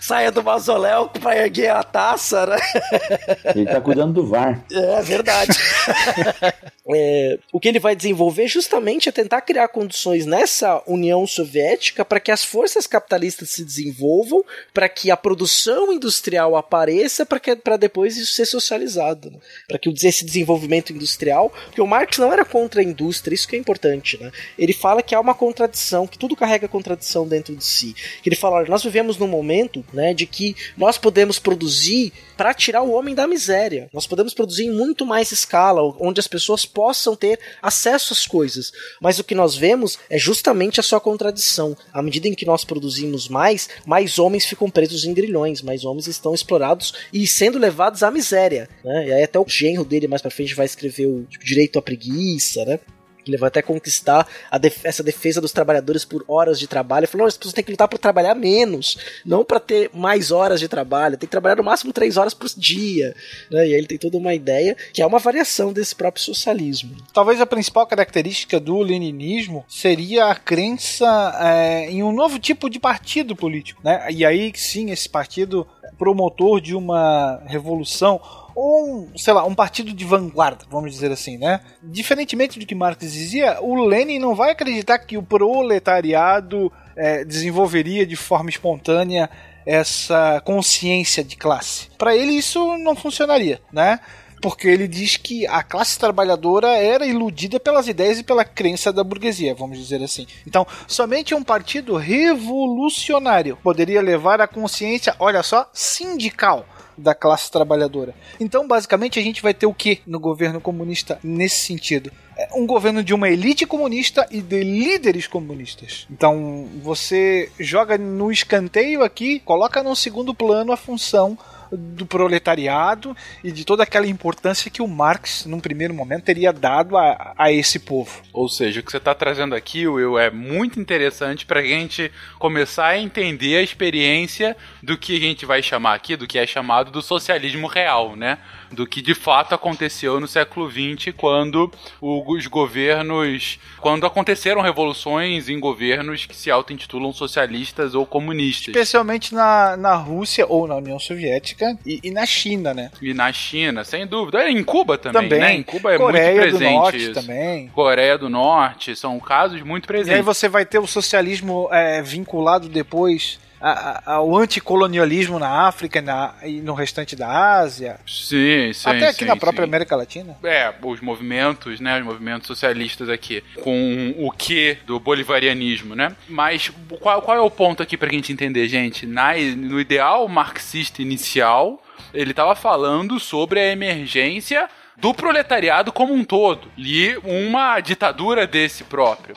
Saia do mausoléu pra erguer a taça, né? Ele tá cuidando do VAR. É verdade. é, o que ele vai desenvolver justamente é tentar criar condições nessa União Soviética para que as forças capitalistas se desenvolvam, para que a produção industrial apareça, para depois isso ser socializado. Né? Para que esse desenvolvimento industrial. Porque o Marx não era contra a indústria, isso que é importante. Né? Ele fala que há uma contradição, que tudo carrega contradição dentro de si. Que ele fala: olha, nós vivemos num momento né, de que nós podemos produzir para tirar o homem da miséria. Nós podemos produzir em muito mais escala, onde as pessoas possam ter acesso às coisas. Mas o que nós vemos é justamente a sua contradição. À medida em que nós produzimos mais, mais homens ficam presos em grilhões, mais homens estão explorados e sendo levados à miséria. Né? E aí até o genro dele mais para frente vai escrever o tipo, direito à preguiça, né? Ele vai até conquistar def essa defesa dos trabalhadores por horas de trabalho. Ele falou: as pessoas têm que lutar por trabalhar menos, não para ter mais horas de trabalho. Tem que trabalhar no máximo três horas por dia. Né? E aí ele tem toda uma ideia que é uma variação desse próprio socialismo. Talvez a principal característica do leninismo seria a crença é, em um novo tipo de partido político. Né? E aí sim, esse partido promotor de uma revolução um, sei lá, um partido de vanguarda, vamos dizer assim, né? Diferentemente do que Marx dizia, o Lenin não vai acreditar que o proletariado é, desenvolveria de forma espontânea essa consciência de classe. Para ele isso não funcionaria, né? porque ele diz que a classe trabalhadora era iludida pelas ideias e pela crença da burguesia, vamos dizer assim. Então, somente um partido revolucionário poderia levar a consciência, olha só, sindical da classe trabalhadora. Então, basicamente, a gente vai ter o que no governo comunista nesse sentido? É um governo de uma elite comunista e de líderes comunistas. Então, você joga no escanteio aqui, coloca no segundo plano a função do proletariado e de toda aquela importância que o Marx, num primeiro momento, teria dado a, a esse povo. Ou seja, o que você está trazendo aqui, Will, é muito interessante para a gente começar a entender a experiência do que a gente vai chamar aqui, do que é chamado do socialismo real, né? Do que de fato aconteceu no século XX quando os governos. quando aconteceram revoluções em governos que se auto-intitulam socialistas ou comunistas. Especialmente na, na Rússia ou na União Soviética e, e, na China, né? E na China, sem dúvida. É, em Cuba também, também. né? Em Cuba é Coreia muito presente do Norte isso. também. Coreia do Norte, são casos muito presentes. E aí você vai ter o socialismo é, vinculado depois ao anticolonialismo na África e, na, e, no restante da Ásia. Sim, sim. Até aqui sim, na própria sim. América Latina. É, os movimentos, né? Os movimentos socialistas aqui. Com o que do bolivarianismo, né? Mas qual, qual é o ponto aqui pra gente entender, gente? Na, no ideal marxista inicial, ele estava falando sobre a emergência do proletariado como um todo e uma ditadura desse próprio.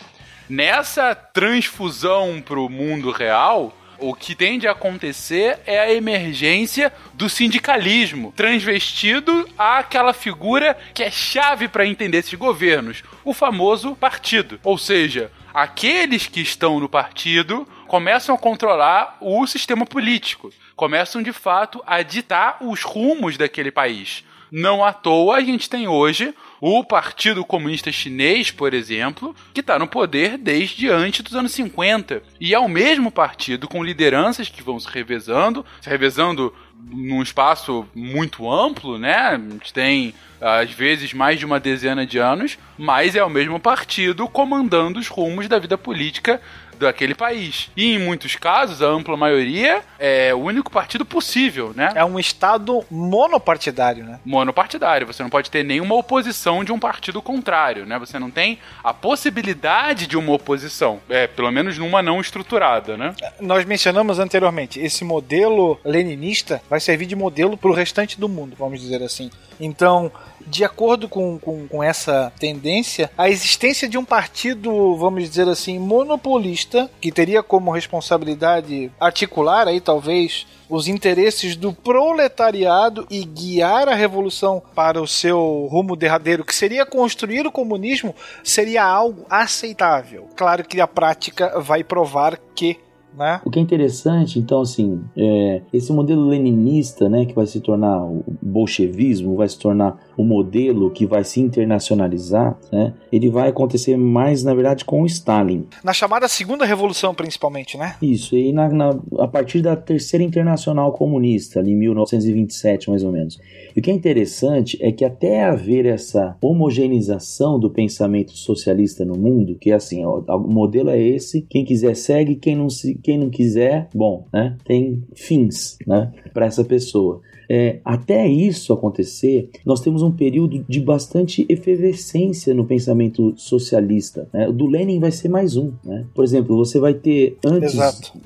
Nessa transfusão para o mundo real, o que tende a acontecer é a emergência do sindicalismo, transvestido àquela figura que é chave para entender esses governos, o famoso partido. Ou seja, aqueles que estão no partido começam a controlar o sistema político, começam de fato a ditar os rumos daquele país. Não à toa a gente tem hoje o Partido Comunista Chinês, por exemplo, que está no poder desde antes dos anos 50. E é o mesmo partido com lideranças que vão se revezando, se revezando num espaço muito amplo, né? A gente tem às vezes mais de uma dezena de anos, mas é o mesmo partido comandando os rumos da vida política daquele país. E em muitos casos, a ampla maioria é o único partido possível, né? É um estado monopartidário, né? Monopartidário. Você não pode ter nenhuma oposição de um partido contrário, né? Você não tem a possibilidade de uma oposição. É, pelo menos numa não estruturada, né? Nós mencionamos anteriormente, esse modelo leninista vai servir de modelo para o restante do mundo, vamos dizer assim. Então, de acordo com, com, com, essa tendência, a existência de um partido, vamos dizer assim, monopolista, que teria como responsabilidade articular aí talvez os interesses do proletariado e guiar a revolução para o seu rumo derradeiro, que seria construir o comunismo, seria algo aceitável. Claro que a prática vai provar que né? O que é interessante, então, assim, é, esse modelo leninista, né, que vai se tornar o bolchevismo, vai se tornar o modelo que vai se internacionalizar, né, ele vai acontecer mais, na verdade, com o Stalin. Na chamada Segunda Revolução, principalmente, né? Isso, e na, na, a partir da Terceira Internacional Comunista, ali em 1927, mais ou menos. E o que é interessante é que até haver essa homogeneização do pensamento socialista no mundo, que é assim, ó, o modelo é esse, quem quiser segue, quem não, quem não quiser, bom, né, tem fins, né, para essa pessoa. É, até isso acontecer, nós temos um período de bastante efervescência no pensamento socialista. Né? O do Lenin vai ser mais um. Né? Por exemplo, você vai ter antes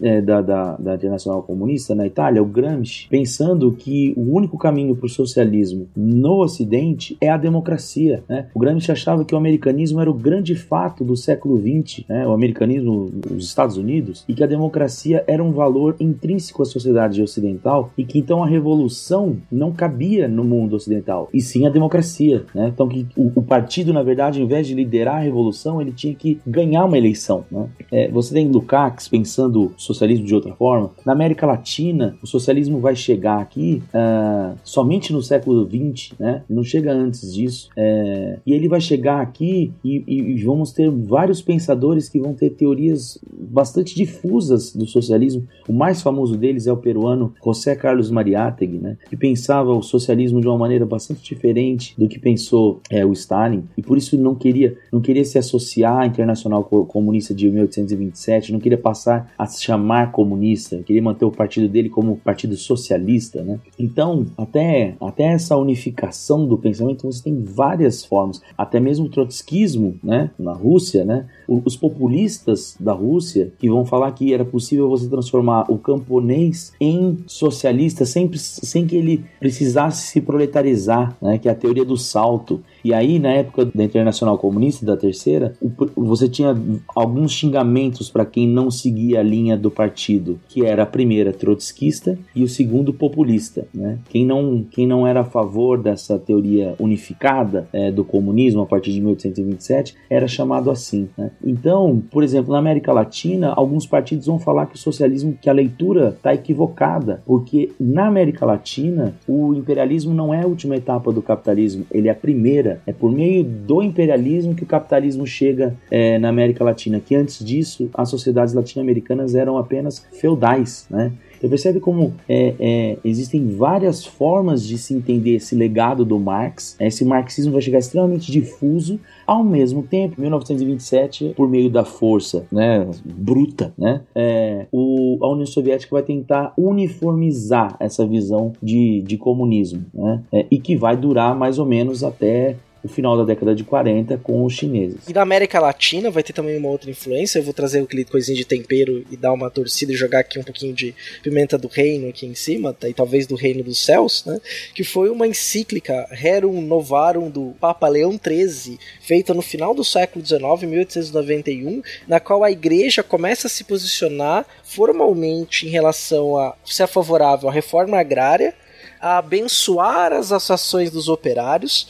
é, da, da, da, Internacional Comunista na Itália, o Gramsci, pensando que o único caminho para o socialismo no Ocidente é a democracia. Né? O Gramsci achava que o americanismo era o grande fato do século XX, né? o americanismo, os Estados Unidos, e que a democracia era um valor intrínseco à sociedade ocidental e que então a revolução não cabia no mundo ocidental, e sim a democracia. Né? Então, que o, o, partido, na verdade, ao invés de liderar a revolução, ele tinha que ganhar uma eleição. Né? É, você tem Lukács pensando socialismo de outra forma. Na América Latina, o socialismo vai chegar aqui uh, somente no século XX, né? não chega antes disso. É, e ele vai chegar aqui e, e vamos ter vários pensadores que vão ter teorias bastante difusas do socialismo. O mais famoso deles é o peruano José Carlos Mariátegui, né? Que pensava o socialismo de uma maneira bastante diferente do que pensou é, o Stalin, e por isso não queria, não queria se associar à Internacional Comunista de 1827, não queria passar a se chamar comunista, queria manter o partido dele como partido socialista. Né? Então, até, até essa unificação do pensamento, você tem várias formas, até mesmo o trotskismo né, na Rússia, né, os populistas da Rússia que vão falar que era possível você transformar o camponês em socialista sem, sem que ele precisasse se proletarizar, né, que é a teoria do salto. E aí, na época da Internacional Comunista, da terceira, você tinha alguns xingamentos para quem não seguia a linha do partido, que era a primeira trotskista e o segundo populista. Né? Quem, não, quem não era a favor dessa teoria unificada é, do comunismo a partir de 1827 era chamado assim. Né? Então, por exemplo, na América Latina, alguns partidos vão falar que o socialismo, que a leitura está equivocada, porque na América Latina o imperialismo não é a última etapa do capitalismo, ele é a primeira é por meio do imperialismo que o capitalismo chega é, na América Latina, que antes disso as sociedades latino-americanas eram apenas feudais, né? Você percebe como é, é, existem várias formas de se entender esse legado do Marx. Esse marxismo vai chegar extremamente difuso, ao mesmo tempo, em 1927, por meio da força né, bruta, né, é, o, a União Soviética vai tentar uniformizar essa visão de, de comunismo, né, é, e que vai durar mais ou menos até o final da década de 40 com os chineses. E na América Latina vai ter também uma outra influência. Eu vou trazer aquele coisinha de tempero e dar uma torcida e jogar aqui um pouquinho de pimenta do reino aqui em cima, tá? e talvez do reino dos céus, né? Que foi uma encíclica Rerum Novarum do Papa Leão XIII, feita no final do século XIX, 1891, na qual a igreja começa a se posicionar formalmente em relação a ser favorável à reforma agrária, a abençoar as ações dos operários,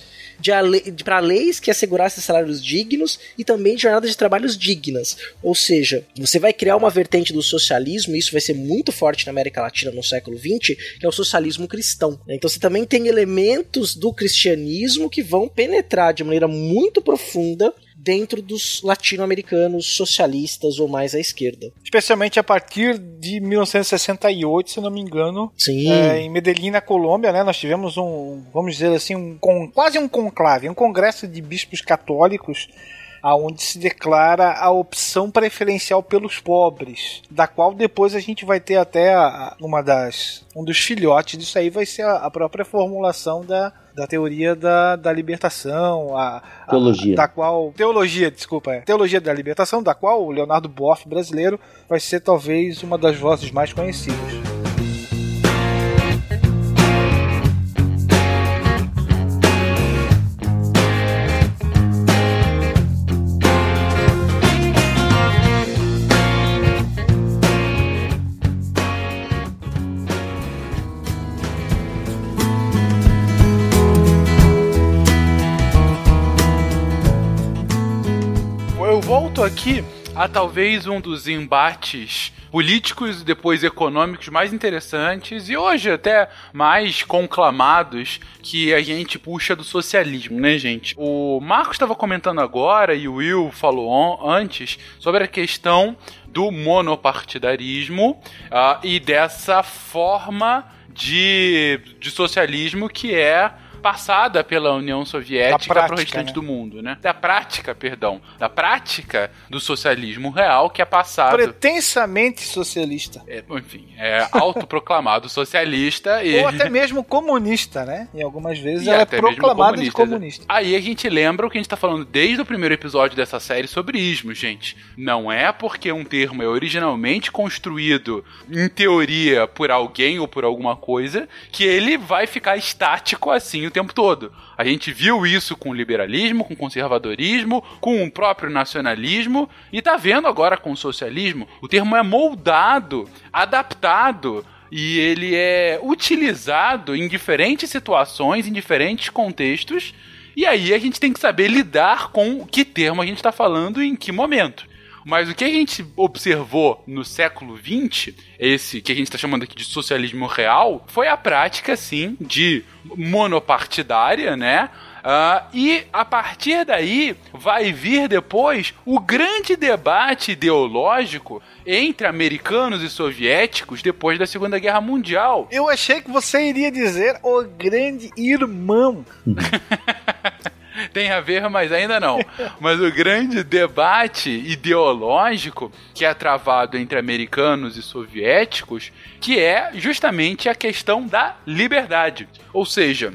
para leis que assegurassem salários dignos e também jornadas de trabalhos dignas. Ou seja, você vai criar uma vertente do socialismo, e isso vai ser muito forte na América Latina no século XX, que é o socialismo cristão. Então você também tem elementos do cristianismo que vão penetrar de maneira muito profunda dentro dos latino-americanos socialistas ou mais à esquerda. Especialmente a partir de 1968, se não me engano. Sim. É, em Medellín, na Colômbia, né, nós tivemos um, vamos dizer assim, um, quase um conclave, um congresso de bispos católicos aonde se declara a opção preferencial pelos pobres, da qual depois a gente vai ter até a, uma das um dos filhotes disso aí vai ser a, a própria formulação da, da teoria da, da libertação, a, a, Teologia. da qual teologia, desculpa, é, teologia da libertação, da qual o Leonardo Boff brasileiro vai ser talvez uma das vozes mais conhecidas. Volto aqui a talvez um dos embates políticos e depois econômicos mais interessantes e hoje até mais conclamados que a gente puxa do socialismo, né, gente? O Marcos estava comentando agora e o Will falou antes sobre a questão do monopartidarismo ah, e dessa forma de, de socialismo que é passada pela União Soviética para o restante né? do mundo, né? Da prática, perdão, da prática do socialismo real que é passado Pretensamente socialista. é, enfim, é autoproclamado socialista e Ou até mesmo comunista, né? Em algumas vezes E ela é proclamada de comunista. comunista. Aí a gente lembra o que a gente tá falando desde o primeiro episódio dessa série sobre ismo, gente. Não é porque um termo é originalmente construído, em teoria, por alguém ou por alguma coisa, que ele vai ficar estático assim o tempo todo. A gente viu isso com o liberalismo, com o conservadorismo, com o próprio nacionalismo e tá vendo agora com o socialismo. O termo é moldado, adaptado e ele é utilizado em diferentes situações, em diferentes contextos. E aí a gente tem que saber lidar com que termo a gente está falando e em que momento. Mas o que a gente observou no século XX, esse que a gente está chamando aqui de socialismo real, foi a prática, sim, de monopartidária, né? Ah, e a partir daí vai vir depois o grande debate ideológico entre americanos e soviéticos depois da Segunda Guerra Mundial. Eu achei que você iria dizer o grande irmão. Tem a ver, mas ainda não. Mas o grande debate ideológico que é travado entre americanos e soviéticos, que é justamente a questão da liberdade. Ou seja,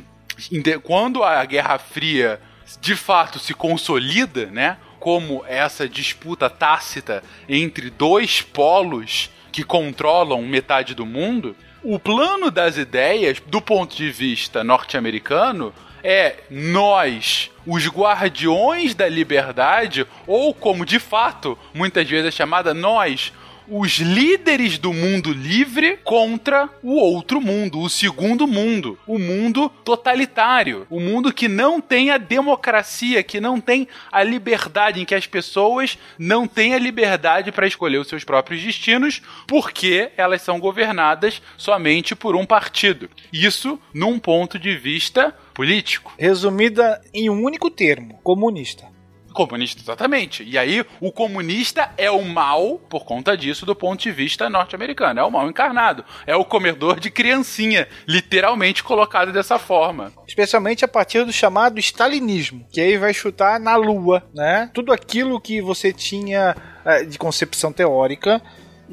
quando a Guerra Fria de fato se consolida, né? Como essa disputa tácita entre dois polos que controlam metade do mundo, o plano das ideias, do ponto de vista norte-americano, é nós, os guardiões da liberdade, ou como de fato muitas vezes é chamada nós, os líderes do mundo livre contra o outro mundo, o segundo mundo, o mundo totalitário, o mundo que não tem a democracia, que não tem a liberdade, em que as pessoas não têm a liberdade para escolher os seus próprios destinos, porque elas são governadas somente por um partido. Isso num ponto de vista político. Resumida em um único termo: comunista. Comunista, exatamente. E aí, o comunista é o mal, por conta disso, do ponto de vista norte-americano. É o mal encarnado. É o comedor de criancinha, literalmente colocado dessa forma. Especialmente a partir do chamado stalinismo, que aí vai chutar na lua, né? Tudo aquilo que você tinha eh, de concepção teórica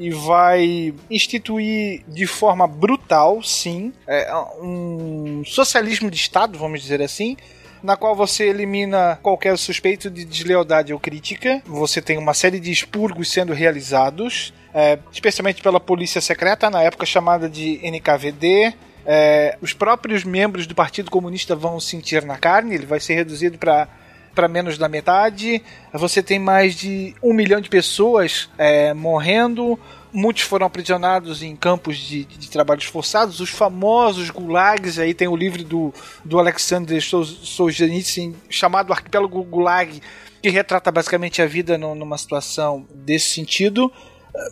e vai instituir de forma brutal, sim, é, um socialismo de Estado, vamos dizer assim, na qual você elimina qualquer suspeito de deslealdade ou crítica. Você tem uma série de expurgos sendo realizados, é, especialmente pela polícia secreta, na época chamada de NKVD. É, os próprios membros do Partido Comunista vão sentir na carne, ele vai ser reduzido para para menos da metade. Você tem mais de um milhão de pessoas é, morrendo. Muitos foram aprisionados em campos de, de trabalhos forçados, os famosos gulags. Aí tem o livro do, do Alexander Solzhenitsyn chamado Arquipélago Gulag, que retrata basicamente a vida numa situação desse sentido.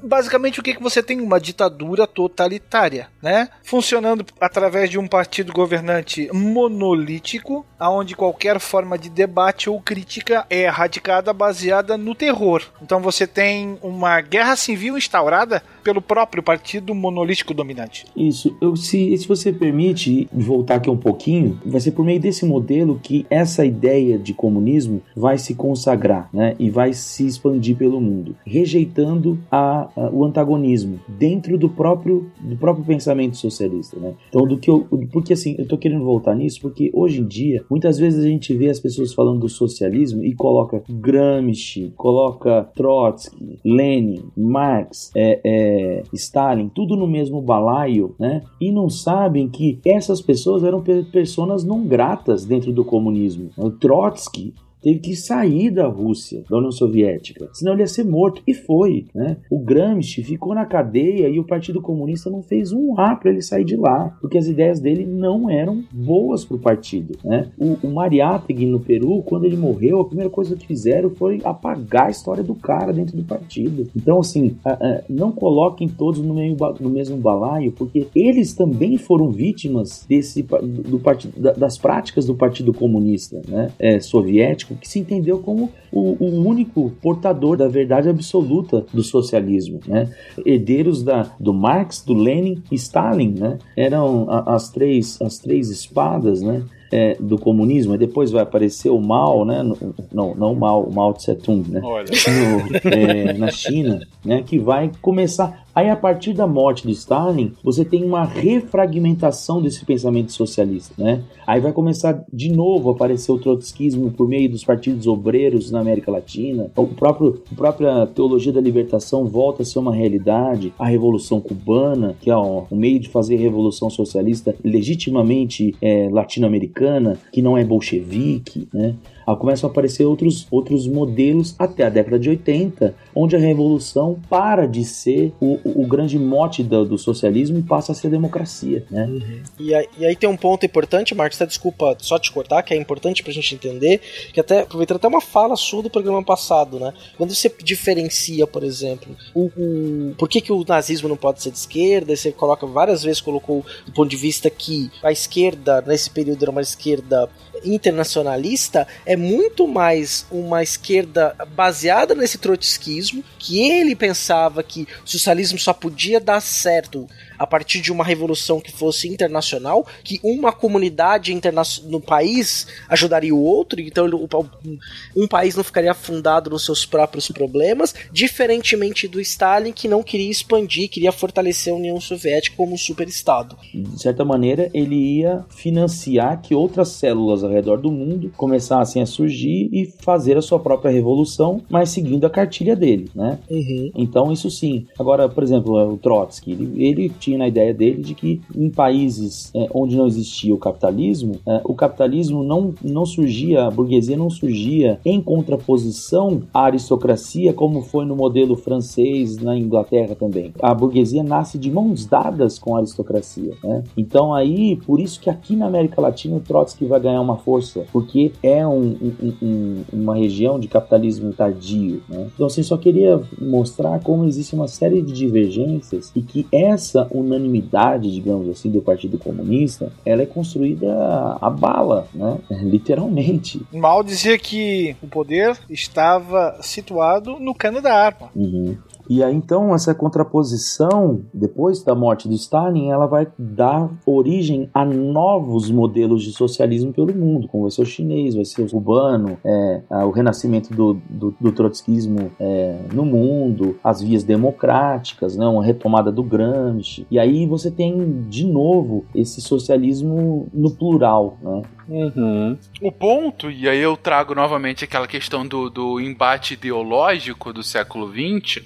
Basicamente, o que, que você tem? Uma ditadura totalitária, né? Funcionando através de um partido governante monolítico, onde qualquer forma de debate ou crítica é erradicada baseada no terror. Então você tem uma guerra civil instaurada pelo próprio partido monolítico dominante. Isso. Eu, se, se você permite voltar aqui um pouquinho, vai ser por meio desse modelo que essa ideia de comunismo vai se consagrar, né? E vai se expandir pelo mundo, rejeitando a, a, o antagonismo dentro do próprio, do próprio pensamento socialista, né? Então, do que eu, porque assim, eu tô querendo voltar nisso porque hoje em dia, muitas vezes a gente vê as pessoas falando do socialismo e coloca Gramsci, coloca Trotsky, Lenin, Marx, é, é, Stalin, tudo no mesmo balaio, né? E não sabem que essas pessoas eram pessoas não gratas dentro do comunismo. O Trotsky teve que sair da Rússia, da União Soviética, senão ele ia ser morto. E foi, né? O Gramsci ficou na cadeia e o Partido Comunista não fez um A para ele sair de lá, porque as ideias dele não eram boas para o partido, né? O, o Mariátegui no Peru, quando ele morreu, a primeira coisa que fizeram foi apagar a história do cara dentro do partido. Então, assim, a, a, não coloquem todos no, meio, no mesmo balaio, porque eles também foram vítimas desse do, do partido, das práticas do Partido Comunista, né? É, soviético que se entendeu como o, o, único portador da verdade absoluta do socialismo, né? Herdeiros da, do Marx, do Lenin e Stalin, né? Eram as três, as três espadas, né? É, do comunismo, e depois vai aparecer o Mao, né? Não, não o Mao, o Mao Tse Tung, né? No, é, na China, né? Que vai começar. Aí, a partir da morte de Stalin, você tem uma refragmentação desse pensamento socialista, né? Aí vai começar de novo a aparecer o trotskismo por meio dos partidos obreiros na América Latina. O próprio, a própria teologia da libertação volta a ser uma realidade. A Revolução Cubana, que é o, o meio de fazer revolução socialista legitimamente é, latino-americana, que não é bolchevique, né? Começam a aparecer outros, outros modelos até a década de 80, onde a revolução para de ser o, o grande mote do, do, socialismo e passa a ser a democracia. Né? Uhum. E, aí, e, aí, tem um ponto importante, Marcos, desculpa só te cortar, que é importante pra gente entender, que até aproveitando até uma fala sua do programa passado, né? Quando você diferencia, por exemplo, o, o por que, que o nazismo não pode ser de esquerda, você coloca várias vezes, colocou do ponto de vista que a esquerda, nesse período, era uma esquerda internacionalista, é muito mais uma esquerda baseada nesse trotskismo, que ele pensava que o socialismo só podia dar certo a partir de uma revolução que fosse internacional, que uma comunidade no país ajudaria o outro, então um país não ficaria afundado nos seus próprios problemas, diferentemente do Stalin, que não queria expandir, queria fortalecer a União Soviética como um superestado. De certa maneira, ele ia financiar que outras células ao redor do mundo começassem a surgir e fazer a sua própria revolução, mas seguindo a cartilha dele, né? Uhum. Então, isso sim. Agora, por exemplo, o Trotsky, ele, ele tinha na ideia dele de que em países é, onde não existia o capitalismo, é, o capitalismo não, não surgia, a burguesia não surgia em contraposição à aristocracia, como foi no modelo francês na Inglaterra também. A burguesia nasce de mãos dadas com a aristocracia. Né? Então aí, por isso que aqui na América Latina o Trotsky vai ganhar uma força, porque é um, um, um, uma região de capitalismo tardio. Né? Então assim, só queria mostrar como existe uma série de divergências e que essa unanimidade, digamos assim, do Partido Comunista, ela é construída a bala, né? Literalmente. Mal dizia que o poder estava situado no cano da arma. Uhum. E aí então essa contraposição, depois da morte do Stalin, ela vai dar origem a novos modelos de socialismo pelo mundo, como vai ser o chinês, vai ser o cubano, é, o renascimento do, do, do trotskismo é, no mundo, as vias democráticas, né, uma retomada do Gramsci. E aí você tem de novo esse socialismo no plural, né? Uhum. O ponto, e aí eu trago novamente aquela questão do, do embate ideológico do século XX,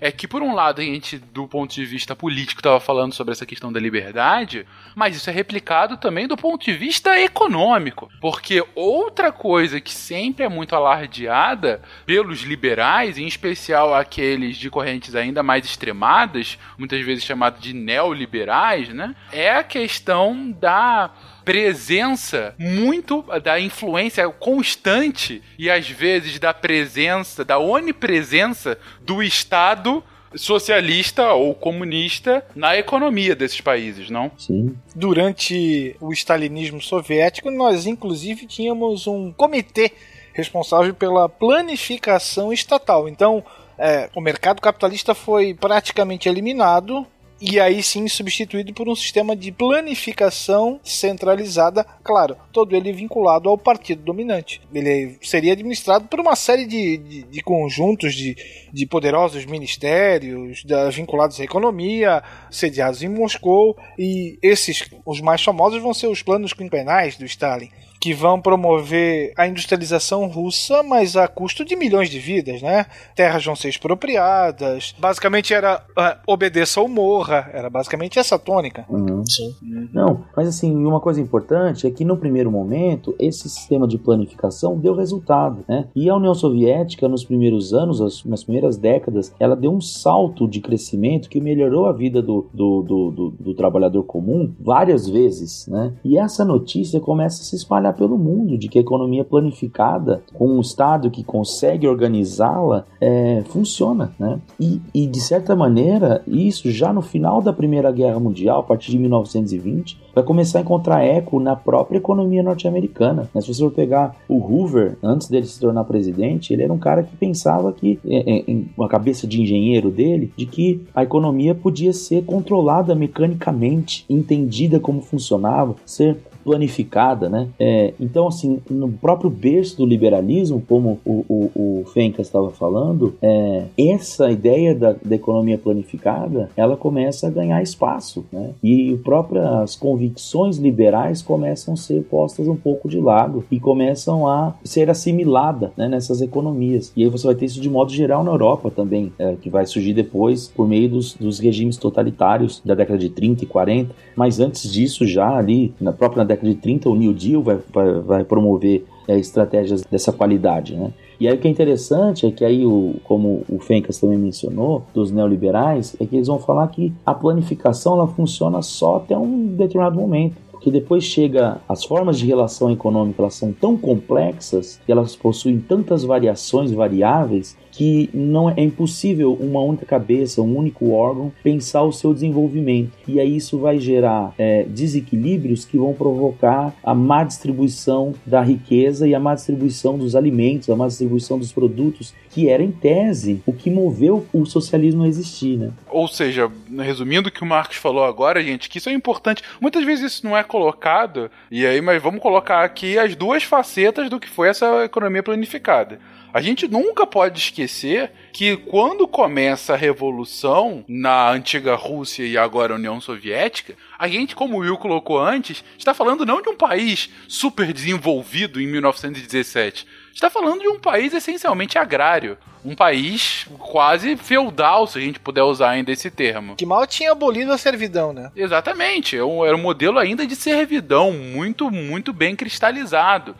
é que, por um lado, a gente, do ponto de vista político, estava falando sobre essa questão da liberdade, mas isso é replicado também do ponto de vista econômico. Porque outra coisa que sempre é muito alardeada pelos liberais, em especial aqueles de correntes ainda mais extremadas, muitas vezes chamados de neoliberais, né, é a questão da presença muito da influência constante e às vezes da presença, da onipresença do Estado socialista ou comunista na economia desses países, não? Sim. Durante o stalinismo soviético, nós inclusive tínhamos um comitê responsável pela planificação estatal. Então, é, o mercado capitalista foi praticamente eliminado e aí sim substituído por um sistema de planificação centralizada, claro, todo ele vinculado ao partido dominante. Ele seria administrado por uma série de, de, de conjuntos de, de poderosos ministérios da, vinculados à economia, sediados em Moscou, e esses, os mais famosos, vão ser os planos quinquenais do Stalin que vão promover a industrialização russa, mas a custo de milhões de vidas, né? Terras vão ser expropriadas. Basicamente era uh, obedeça ou morra. Era basicamente essa tônica. Uhum. Sim. Não, mas assim, uma coisa importante é que no primeiro momento esse sistema de planificação deu resultado, né? E a União Soviética nos primeiros anos, nas primeiras décadas, ela deu um salto de crescimento que melhorou a vida do, do, do, do, do trabalhador comum várias vezes, né? E essa notícia começa a se espalhar pelo mundo de que a economia planificada, com um Estado que consegue organizá-la, é, funciona. Né? E, e, de certa maneira, isso já no final da Primeira Guerra Mundial, a partir de 1920, vai começar a encontrar eco na própria economia norte-americana. Né? Se você for pegar o Hoover, antes dele se tornar presidente, ele era um cara que pensava que, em uma cabeça de engenheiro dele, de que a economia podia ser controlada mecanicamente, entendida como funcionava, ser planificada, né? É, então, assim, no próprio berço do liberalismo, como o, o, o Fencas estava falando, é, essa ideia da, da, economia planificada, ela começa a ganhar espaço, né? E próprias convicções liberais começam a ser postas um pouco de lado e começam a ser assimiladas né, nessas economias. E aí você vai ter isso de modo geral na Europa também, é, que vai surgir depois por meio dos, dos regimes totalitários da década de 30 e 40, mas antes disso já ali, na própria década de 30, o New Deal vai, vai, vai promover é, estratégias dessa qualidade, né? E aí o que é interessante é que aí, o, como o Fencas também mencionou, dos neoliberais, é que eles vão falar que a planificação ela funciona só até um determinado momento que depois chega as formas de relação econômica elas são tão complexas e elas possuem tantas variações variáveis que não é impossível uma única cabeça, um único órgão pensar o seu desenvolvimento. E aí isso vai gerar é, desequilíbrios que vão provocar a má distribuição da riqueza e a má distribuição dos alimentos, a má distribuição dos produtos, que era em tese o que moveu o socialismo a existir, né? Ou seja, resumindo o que o Marcos falou agora, gente, que isso é importante. Muitas vezes isso não é colocado, e aí, mas vamos colocar aqui as duas facetas do que foi essa economia planificada. A gente nunca pode esquecer que quando começa a revolução na antiga Rússia e agora União Soviética, a gente, como o Will colocou antes, está falando não de um país super desenvolvido em 1917. Está falando de um país essencialmente agrário. Um país quase feudal, se a gente puder usar ainda esse termo. Que mal tinha abolido a servidão, né? Exatamente. Era um modelo ainda de servidão, muito, muito bem cristalizado.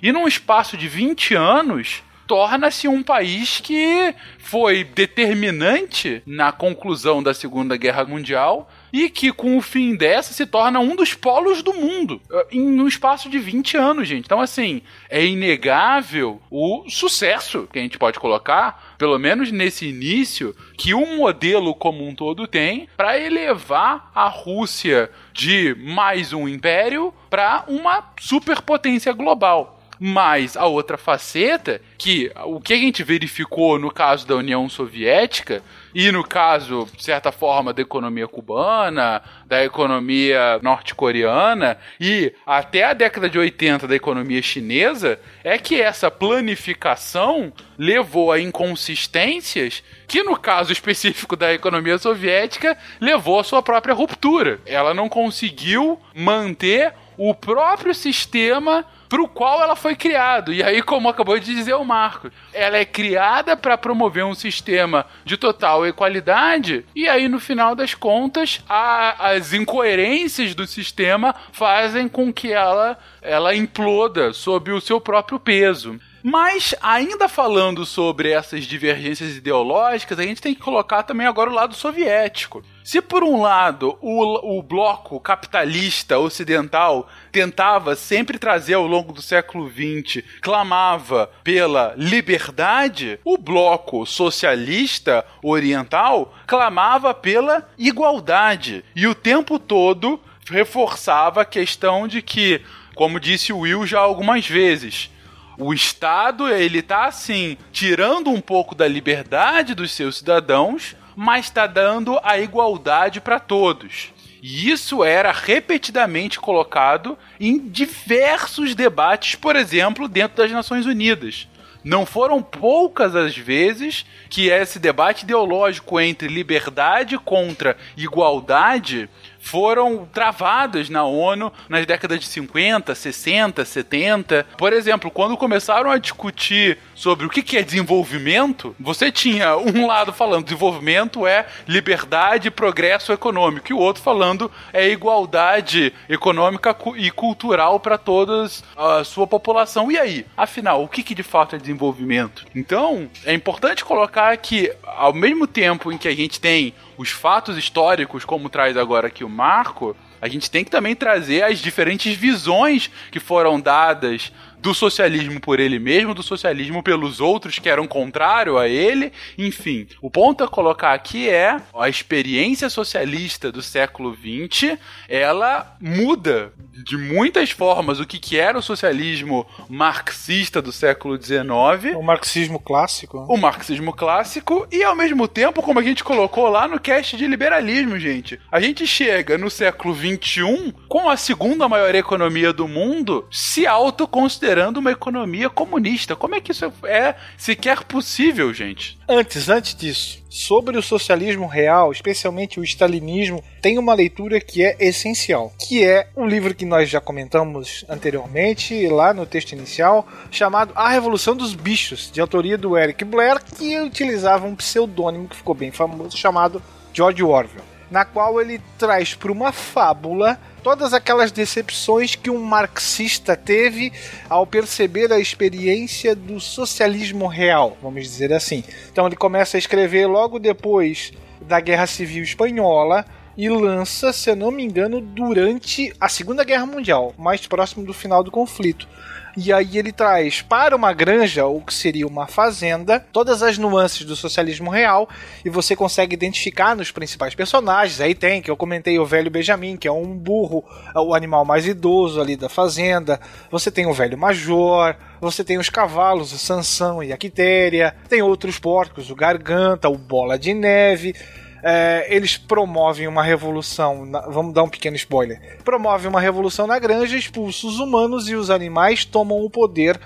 E num espaço de 20 anos, torna-se um país que foi determinante na conclusão da Segunda Guerra Mundial e que com o fim dessa se torna um dos polos do mundo eh, em um espaço de 20 anos, gente. Então, assim, é inegável o sucesso que a gente pode colocar, pelo menos nesse início, que o modelo como um todo tem para elevar a Rússia de mais um império para uma superpotência global. Mas a outra faceta, que o que a gente verificou no caso da União Soviética, e no caso, de certa forma, da economia cubana, da economia norte-coreana e até a década de 80 da economia chinesa, é que essa planificação levou a inconsistências que, no caso específico da economia soviética, levou à sua própria ruptura. Ela não conseguiu manter o próprio sistema para o qual ela foi criada. E aí, como acabou de dizer o Marco, ela é criada para promover um sistema de total equalidade, e aí, no final das contas, a, as incoerências do sistema fazem com que ela, ela imploda sob o seu próprio peso. Mas, ainda falando sobre essas divergências ideológicas, a gente tem que colocar também agora o lado soviético. Se por um lado o, o bloco capitalista ocidental tentava sempre trazer ao longo do século XX, clamava pela liberdade, o bloco socialista oriental clamava pela igualdade. E o tempo todo reforçava a questão de que, como disse o Will já algumas vezes, o Estado, ele tá assim, tirando um pouco da liberdade dos seus cidadãos, mas está dando a igualdade para todos. E isso era repetidamente colocado em diversos debates, por exemplo, dentro das Nações Unidas. Não foram poucas as vezes que esse debate ideológico entre liberdade contra igualdade foram travadas na ONU nas décadas de 50, 60, 70. Por exemplo, quando começaram a discutir sobre o que é desenvolvimento, você tinha um lado falando desenvolvimento é liberdade e progresso econômico, e o outro falando é igualdade econômica e cultural para toda a sua população. E aí? Afinal, o que de fato é desenvolvimento? Então, é importante colocar que, ao mesmo tempo em que a gente tem os fatos históricos, como traz agora aqui o Marco, a gente tem que também trazer as diferentes visões que foram dadas do socialismo por ele mesmo, do socialismo pelos outros que eram contrário a ele, enfim. O ponto a colocar aqui é a experiência socialista do século XX, ela muda de muitas formas o que, que era o socialismo marxista do século XIX. O marxismo clássico. O marxismo clássico e ao mesmo tempo, como a gente colocou lá no cast de liberalismo, gente, a gente chega no século XXI com a segunda maior economia do mundo se autoconsiderando considerando uma economia comunista. Como é que isso é sequer possível, gente? Antes, antes disso, sobre o socialismo real, especialmente o stalinismo, tem uma leitura que é essencial, que é um livro que nós já comentamos anteriormente, lá no texto inicial, chamado A Revolução dos Bichos, de autoria do Eric Blair, que utilizava um pseudônimo que ficou bem famoso, chamado George Orwell, na qual ele traz para uma fábula todas aquelas decepções que um marxista teve ao perceber a experiência do socialismo real, vamos dizer assim. Então ele começa a escrever logo depois da Guerra Civil Espanhola e lança, se eu não me engano, durante a Segunda Guerra Mundial, mais próximo do final do conflito. E aí ele traz para uma granja, ou que seria uma fazenda, todas as nuances do socialismo real e você consegue identificar nos principais personagens. Aí tem, que eu comentei, o velho Benjamin, que é um burro, é o animal mais idoso ali da fazenda. Você tem o velho Major, você tem os cavalos, o Sansão e a Quitéria, tem outros porcos, o Garganta, o Bola de Neve é, eles promovem uma revolução. Na, vamos dar um pequeno spoiler. Promovem uma revolução na granja, expulsam os humanos e os animais tomam o poder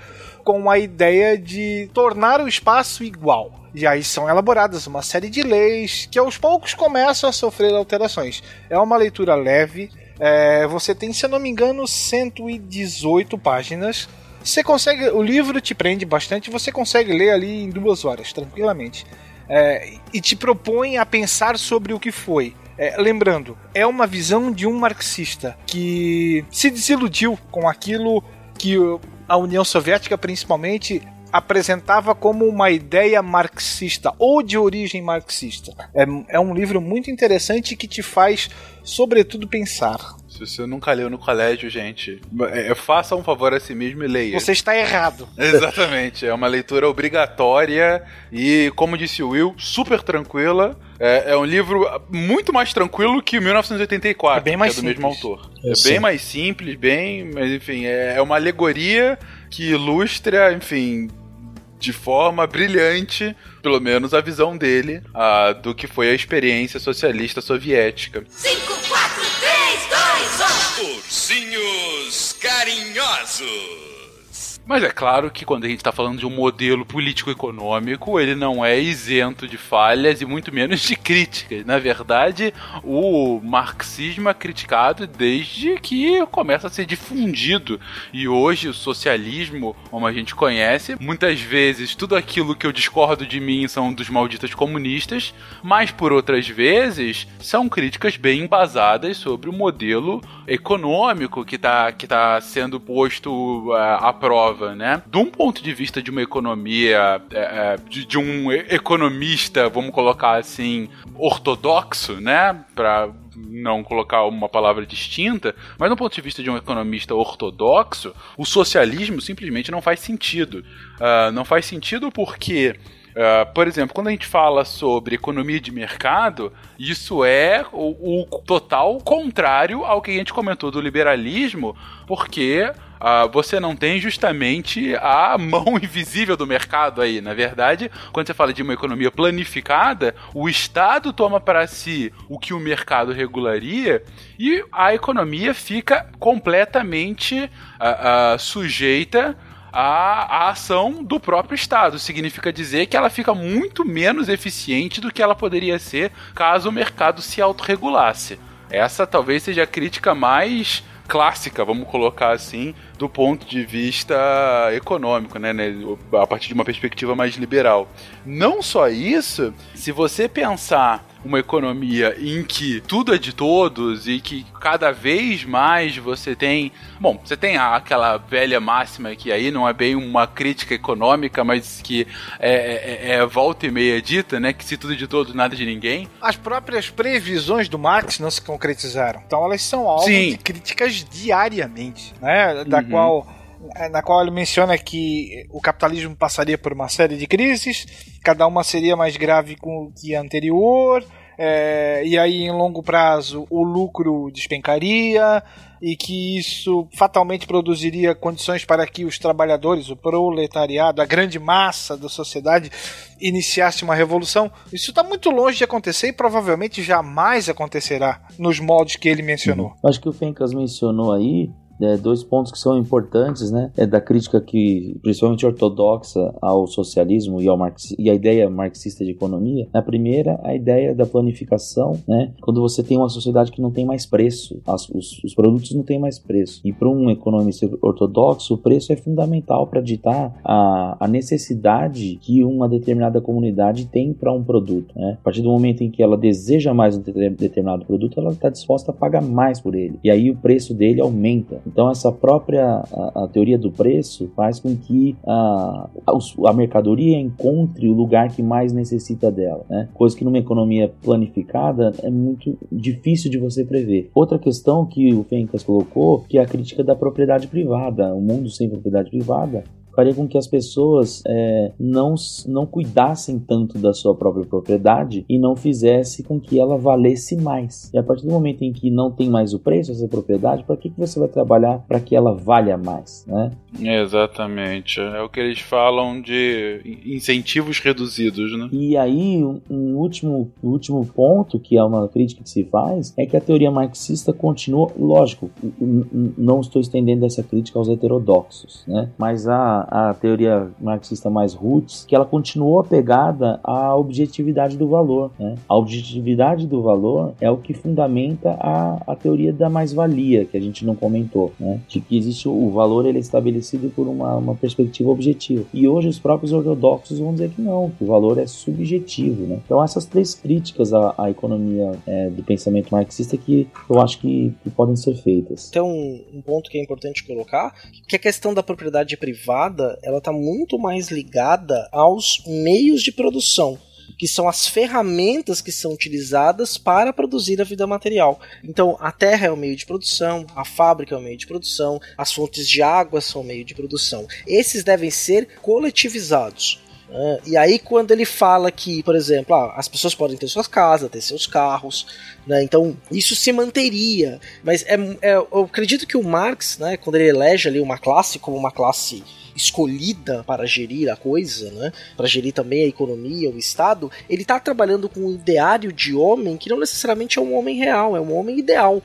com a ideia de tornar o espaço igual. E aí são elaboradas uma série de leis que aos poucos começam a sofrer alterações. É uma leitura leve. É, você tem, se eu não me engano, 118 páginas. Você consegue. O livro te prende bastante, você consegue ler ali em duas horas, tranquilamente é, e te propõe a pensar sobre o que foi. É, lembrando, é uma visão de um marxista que se desiludiu com aquilo que a União Soviética, principalmente, apresentava como uma ideia marxista ou de origem marxista. É, é um livro muito interessante que te faz, sobretudo, pensar. Se você nunca leu no colégio, gente, é, faça um favor a si mesmo e leia. Você está errado. Exatamente. É uma leitura obrigatória e, como disse o Will, super tranquila. É, é um livro muito mais tranquilo que 1984, É bem mais que é do mesmo simples. autor. Eu é sei. bem mais simples, bem. Mas enfim, é, é uma alegoria que ilustra, enfim, de forma brilhante, pelo menos a visão dele, ah, do que foi a experiência socialista soviética. 5, 4, 3, 2, 1. Ursinhos carinhosos. Mas é claro que quando a gente está falando de um modelo político-econômico, ele não é isento de falhas e muito menos de críticas. Na verdade, o marxismo é criticado desde que começa a ser difundido. E hoje o socialismo, como a gente conhece, muitas vezes tudo aquilo que eu discordo de mim são dos malditos comunistas, mas por outras vezes são críticas bem embasadas sobre o modelo econômico que está que tá sendo posto ah, à prova, né? De um ponto de vista de uma economia, eh, eh, de, de um economista, vamos colocar assim, ortodoxo, né? Para não colocar uma palavra distinta, mas do ponto de vista de um economista ortodoxo, o socialismo simplesmente não faz sentido. Ah, não faz sentido porque Uh, por exemplo, quando a gente fala sobre economia de mercado, isso é o, o total contrário ao que a gente comentou do liberalismo, porque ah, você não tem justamente a mão invisível do mercado aí. Na verdade, quando você fala de uma economia planificada, o Estado toma para si o que o mercado regularia e a economia fica completamente ah, ah, sujeita a ação do próprio Estado. Significa dizer que ela fica muito menos eficiente do que ela poderia ser caso o mercado se autorregulasse. Essa talvez seja a crítica mais clássica, vamos colocar assim, do ponto de vista econômico, né, né, a partir de uma perspectiva mais liberal. Não só isso, se você pensar uma economia em que tudo é de todos e que cada vez mais você tem. Bom, você tem aquela velha máxima que aí não é bem uma crítica econômica, mas que é, é- é volta e meia dita, né? Que se tudo é de todos, nada de ninguém. As próprias previsões do Marx não se concretizaram. Então elas são alvo Sim. de críticas diariamente, né? Da Uhum. qual na qual ele menciona que o capitalismo passaria por uma série de crises, cada uma seria mais grave que a anterior, é, e aí em longo prazo o lucro despencaria e que isso fatalmente produziria condições para que os trabalhadores, o proletariado, a grande massa da sociedade iniciasse uma revolução. Isso está muito longe de acontecer e provavelmente jamais acontecerá nos moldes que ele mencionou. Acho que o Fencas mencionou aí é, dois pontos que são importantes, né? É da crítica que, principalmente ortodoxa, ao socialismo e, ao e a ideia marxista de economia. A primeira, a ideia da planificação, né? Quando você tem uma sociedade que não tem mais preço, as- os, os produtos não têm mais preço. E para um economista ortodoxo, o preço é fundamental para ditar a, a necessidade que uma determinada comunidade tem para um produto. Né? A partir do momento em que ela deseja mais um de- determinado produto, ela está disposta a pagar mais por ele. E aí o preço dele aumenta. Então essa própria a, a teoria do preço faz com que a, a, mercadoria encontre o lugar que mais necessita dela. Né? Coisa que numa economia planificada é muito difícil de você prever. Outra questão que o Fencas colocou, que é a crítica da propriedade privada. O mundo sem propriedade privada faria com que as pessoas é, não, não cuidassem tanto da sua própria propriedade e não fizesse com que ela valesse mais. E a partir do momento em que não tem mais o preço dessa propriedade, para que, que você vai trabalhar para que ela valha mais? Né? Exatamente. É o que eles falam de incentivos reduzidos, né? E aí, um, último, último ponto, que é uma crítica que se faz, é que a teoria marxista continua, lógico, não estou estendendo essa crítica aos heterodoxos, né? mas a, a teoria marxista mais roots, que ela continuou apegada à objetividade do valor. Né? A objetividade do valor é o que fundamenta a, a teoria da mais-valia, que a gente não comentou, né? de que existe o valor ele é estabelecido por uma, uma perspectiva objetiva. E hoje os próprios ortodoxos vão dizer que não, que o valor é subjetivo. Né? Então essas três críticas à, à economia é, do pensamento marxista que eu acho que, que podem ser feitas. Então, um ponto que é importante colocar, que a questão da propriedade privada, ela está muito mais ligada aos meios de produção. que são as ferramentas que são utilizadas para produzir a vida material. Então, a terra é o meio de produção, a fábrica é o meio de produção, as fontes de água são o meio de produção. Esses devem ser coletivizados. né? e aí, quando ele fala que, por exemplo, ah, as pessoas podem ter suas casas, ter seus carros, né? então isso se manteria. Mas é, é- eu acredito que o Marx, né, quando ele elege ali uma classe como uma classe escolhida para gerir a coisa, né? Para gerir também a economia, o Estado, ele está trabalhando com um ideário de homem que não necessariamente é um homem real, é um homem ideal.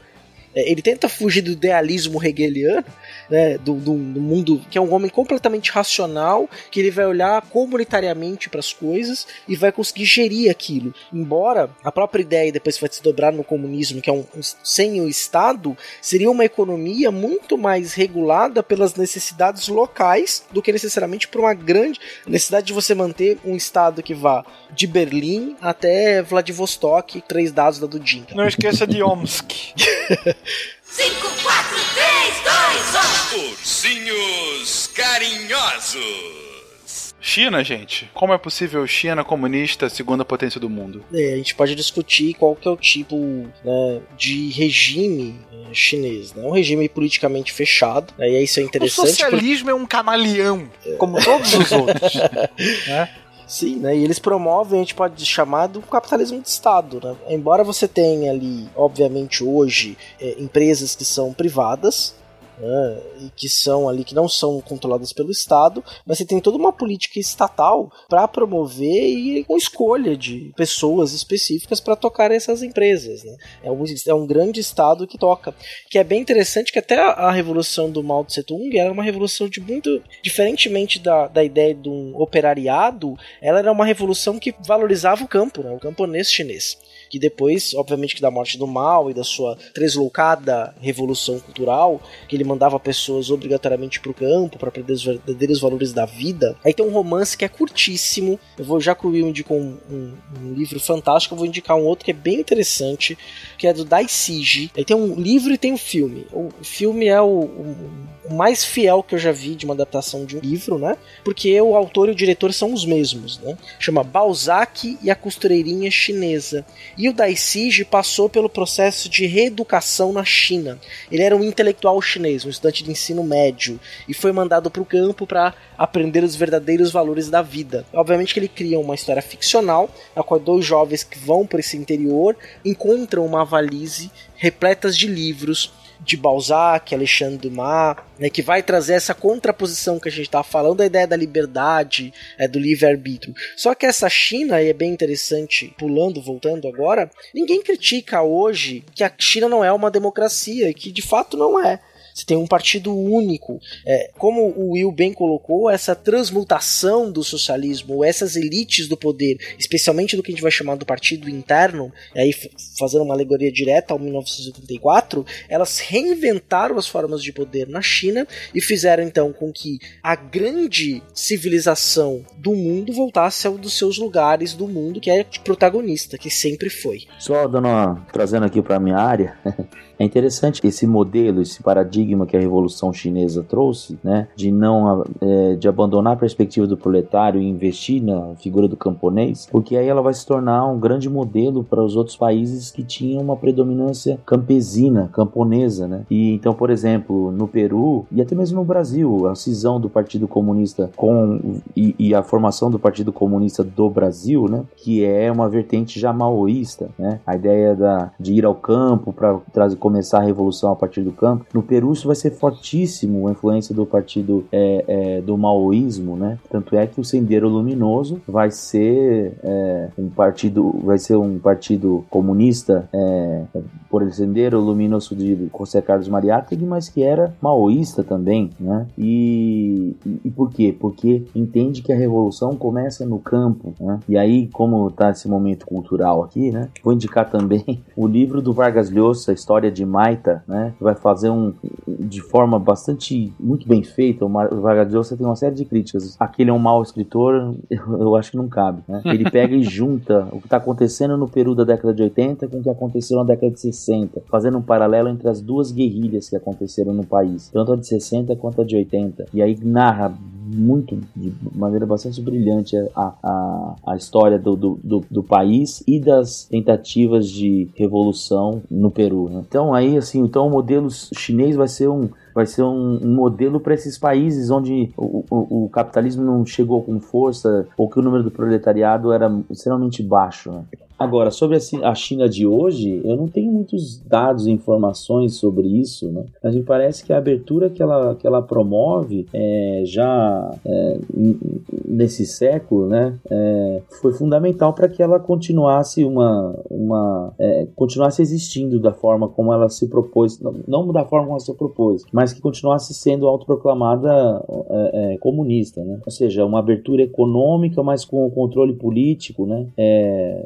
É, Ele tenta fugir do idealismo hegeliano, né, do, do- do mundo que é um homem completamente racional, que ele vai olhar comunitariamente para as coisas e vai conseguir gerir aquilo. Embora a própria ideia depois vai se dobrar no comunismo, que é um, um- sem o Estado, seria uma economia muito mais regulada pelas necessidades locais do que necessariamente por uma grande necessidade de você manter um Estado que vá de Berlim até Vladivostok, três dados da Dudinka. Não esqueça de Omsk. 5, 4, 3, 2, 1. Ursinhos carinhosos. China, gente. Como é possível China comunista, segunda potência do mundo? É, a gente pode discutir qual que é o tipo né, de regime eh, chinês. Né? Um regime politicamente fechado, né, e isso é O interessante. porque- socialismo é um camaleão, como todos os outros. né? Sim, né? E eles promovem, a gente pode chamar do capitalismo de Estado, né? Embora você tenha ali, obviamente, hoje, eh, empresas que são privadas, né? E que são ali, que não são controladas pelo Estado, mas você tem toda uma política estatal para promover e com escolha de pessoas específicas para tocar essas empresas, né? É um, é um grande Estado que toca. Que é bem interessante que até a, revolução do Mao Tse Tung era uma revolução de muito. Diferentemente da, da ideia de um operariado, ela era uma revolução que valorizava o campo, né? o camponês chinês. Que depois, obviamente, que da morte do Mao e da sua tresloucada revolução cultural, que ele mandava pessoas obrigatoriamente para o campo para aprender os verdadeiros valores da vida. Aí tem um romance que é curtíssimo. Eu vou já que o Will indicou um, um- um livro fantástico, eu vou indicar um outro que é bem interessante, que é do Dai Siji. Aí tem um livro e tem um filme. O filme é o, o- o mais fiel que eu já vi de uma adaptação de um livro, né? Porque o autor e o diretor são os mesmos, né? Chama Balzac e a Costureirinha Chinesa. E o Daisige passou pelo processo de reeducação na China. Ele era um intelectual chinês, um estudante de ensino médio, e foi mandado para o campo para aprender os verdadeiros valores da vida. Obviamente que ele cria uma história ficcional, na qual dois jovens que vão para esse interior encontram uma valise repletas de livros de Balzac, Alexandre Dumas, né, que vai trazer essa contraposição que a gente estava falando, a ideia da liberdade, é, do livre-arbítrio. Só que essa China, e é bem interessante, pulando, voltando agora, ninguém critica hoje que a China não é uma democracia, e que de fato não é. Você tem um partido único. É, como o Will bem colocou, essa transmutação do socialismo, essas elites do poder, especialmente do que a gente vai chamar do partido interno, e aí fazendo uma alegoria direta ao 1984, elas reinventaram as formas de poder na China e fizeram então com que a grande civilização do mundo voltasse ao dos seus lugares do mundo que é protagonista, que sempre foi. Só dando uma, trazendo aqui para minha área, é interessante esse modelo, esse paradigma que a Revolução Chinesa trouxe, né, de não é, de abandonar a perspectiva do proletário e investir na figura do camponês, porque aí ela vai se tornar um grande modelo para os outros países que tinham uma predominância campesina, camponesa, né? E então, por exemplo, no Peru e até mesmo no Brasil, a cisão do Partido Comunista com e, e a formação do Partido Comunista do Brasil, né, que é uma vertente já maoísta, né? A ideia da, de ir ao campo para começar a revolução a partir do campo. No Peru isso vai ser fortíssimo a influência do partido é, é, do maoísmo, né? Tanto é que o Sendeiro Luminoso vai ser é, um partido, vai ser um partido comunista é, por el Sendeiro Luminoso de José Carlos Mariátegui, mas que era maoísta também, né? E, e, e por quê? Porque entende que a revolução começa no campo, né? E aí, como tá esse momento cultural aqui, né? Vou indicar também o livro do Vargas Llosa, História de Maita, né? Que vai fazer um de forma bastante muito bem feita. O Vargas Llosa tem uma série de críticas. Aquele é um mau escritor, eu acho que não cabe, né? Ele pega e junta o que está acontecendo no Peru da década de 80 com o que aconteceu na década de 60, fazendo um paralelo entre as duas guerrilhas que aconteceram no país, tanto a de 60 quanto a de 80. E aí narra muito, de maneira bastante brilhante a, a, a história do, do, do, do país e das tentativas de revolução no Peru. Né? Então aí assim, então o modelo chinês vai ser um vai ser um, um modelo para esses países onde o, o, o, capitalismo não chegou com força ou que o número do proletariado era extremamente baixo. Né? Agora, sobre a China de hoje, eu não tenho muitos dados e informações sobre isso, né? mas me parece que a abertura que ela, que ela promove é, já é, nesse século né, é, foi fundamental para que ela continuasse uma, uma é, continuasse existindo da forma como ela se propôs, não, não da forma como ela se propôs, mas que continuasse sendo autoproclamada é, é, comunista, né? ou seja, uma abertura econômica, mas com o controle político, né?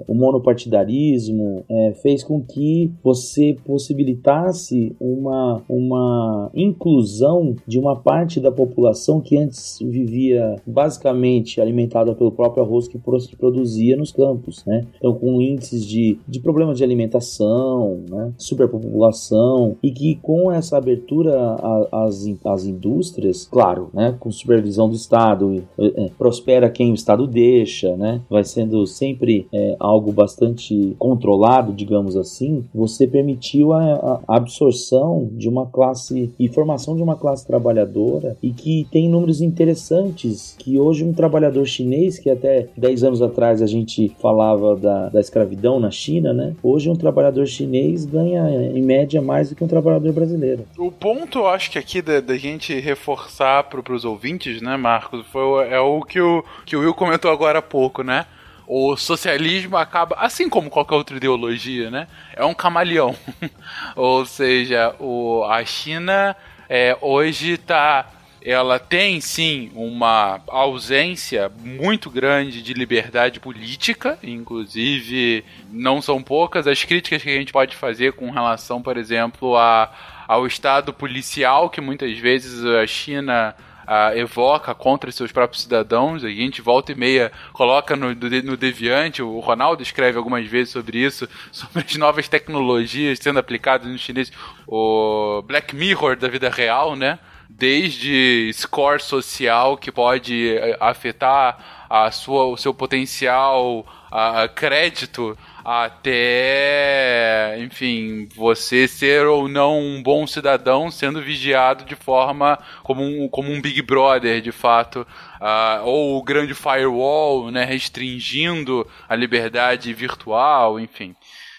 o mono partidarismo é, fez com que você possibilitasse uma, uma inclusão de uma parte da população que antes vivia basicamente alimentada pelo próprio arroz que produzia nos campos, né? Então, com índices de, de problemas de alimentação, né? superpopulação, e que com essa abertura às, às indústrias, claro, né? com supervisão do Estado, é, prospera quem o Estado deixa, né? vai sendo sempre é, algo bastante controlado, digamos assim, você permitiu a, a absorção de uma classe e formação de uma classe trabalhadora e que tem números interessantes que hoje um trabalhador chinês, que até 10 anos atrás a gente falava da, da escravidão na China, né? Hoje um trabalhador chinês ganha em média mais do que um trabalhador brasileiro. O ponto, acho que aqui da, da gente reforçar para os ouvintes, né, Marcos, foi, é o que o, que o Will comentou agora há pouco, né? o socialismo acaba, assim como qualquer outra ideologia, né? É um camaleão. Ou seja, o, a China é, hoje está ela tem sim uma ausência muito grande de liberdade política, inclusive não são poucas as críticas que a gente pode fazer com relação, por exemplo, a, ao Estado policial, que muitas vezes a China uh, evoca contra seus próprios cidadãos. A gente volta e meia coloca no, no Deviante, o Ronaldo escreve algumas vezes sobre isso, sobre as novas tecnologias sendo aplicadas no chinês. O Black Mirror da vida real, né? Desde score social que pode eh, afetar a sua, o seu potencial a, crédito até, enfim, você ser ou não um bom cidadão sendo vigiado de forma como um, como um Big Brother, de fato, uh, ou o grande firewall, né, restringindo a liberdade virtual, enfim.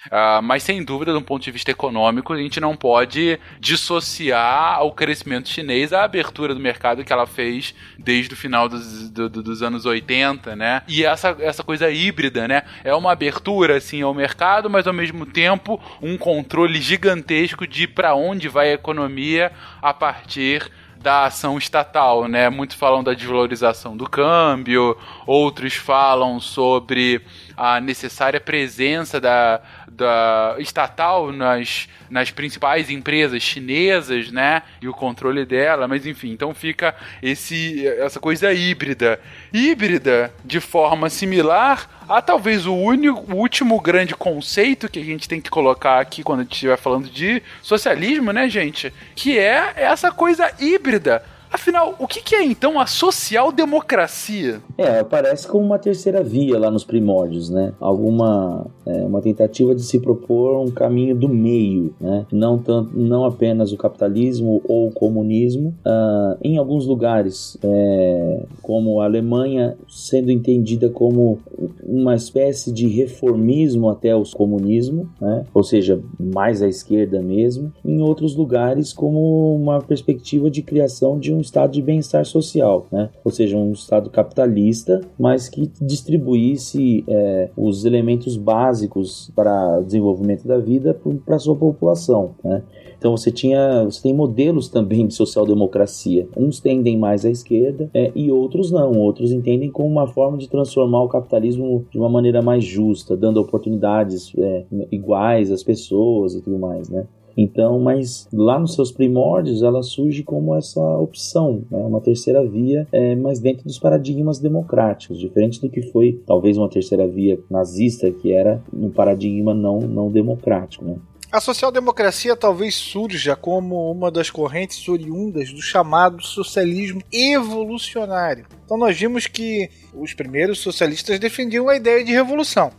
Uh, mas sem dúvida, do ponto de vista econômico, a gente não pode dissociar o crescimento chinês a abertura do mercado que ela fez desde o final dos, do, dos anos 80, né? E essa, essa coisa híbrida, né? É uma abertura, assim, ao mercado, mas ao mesmo tempo um controle gigantesco de para onde vai a economia a partir da ação estatal, né? Muitos falam da desvalorização do câmbio, outros falam sobre a necessária presença da, da estatal nas, nas principais empresas chinesas, né? E o controle dela, mas enfim, então fica esse essa coisa híbrida. Híbrida de forma similar a talvez o único, o último grande conceito que a gente tem que colocar aqui quando a gente estiver falando de socialismo, né, gente? Que é essa coisa híbrida Afinal, o que, é então a social-democracia? É, aparece como uma terceira via lá nos primórdios, né? Alguma é, uma tentativa de se propor um caminho do meio, né? Não tanto, não apenas o capitalismo ou o comunismo. Uh, em alguns lugares, é, como a Alemanha, sendo entendida como uma espécie de reformismo até o comunismo, né? Ou seja, mais à esquerda mesmo. Em outros lugares, como uma perspectiva de criação de um um estado de bem-estar social, né? ou seja, um estado capitalista, mas que distribuísse é, os elementos básicos para o desenvolvimento da vida para a sua população. Né? Então você tinha, você tem modelos também de social-democracia. Uns tendem mais à esquerda é, e outros não. Outros entendem como uma forma de transformar o capitalismo de uma maneira mais justa, dando oportunidades é, iguais às pessoas e tudo mais, né? Então, mas lá nos seus primórdios ela surge como essa opção, né? uma terceira via, é, mas dentro dos paradigmas democráticos, diferente do que foi talvez uma terceira via nazista, que era um paradigma não, não democrático. Né? A social-democracia talvez surja como uma das correntes oriundas do chamado socialismo evolucionário. Então nós vimos que os primeiros socialistas defendiam a ideia de revolução.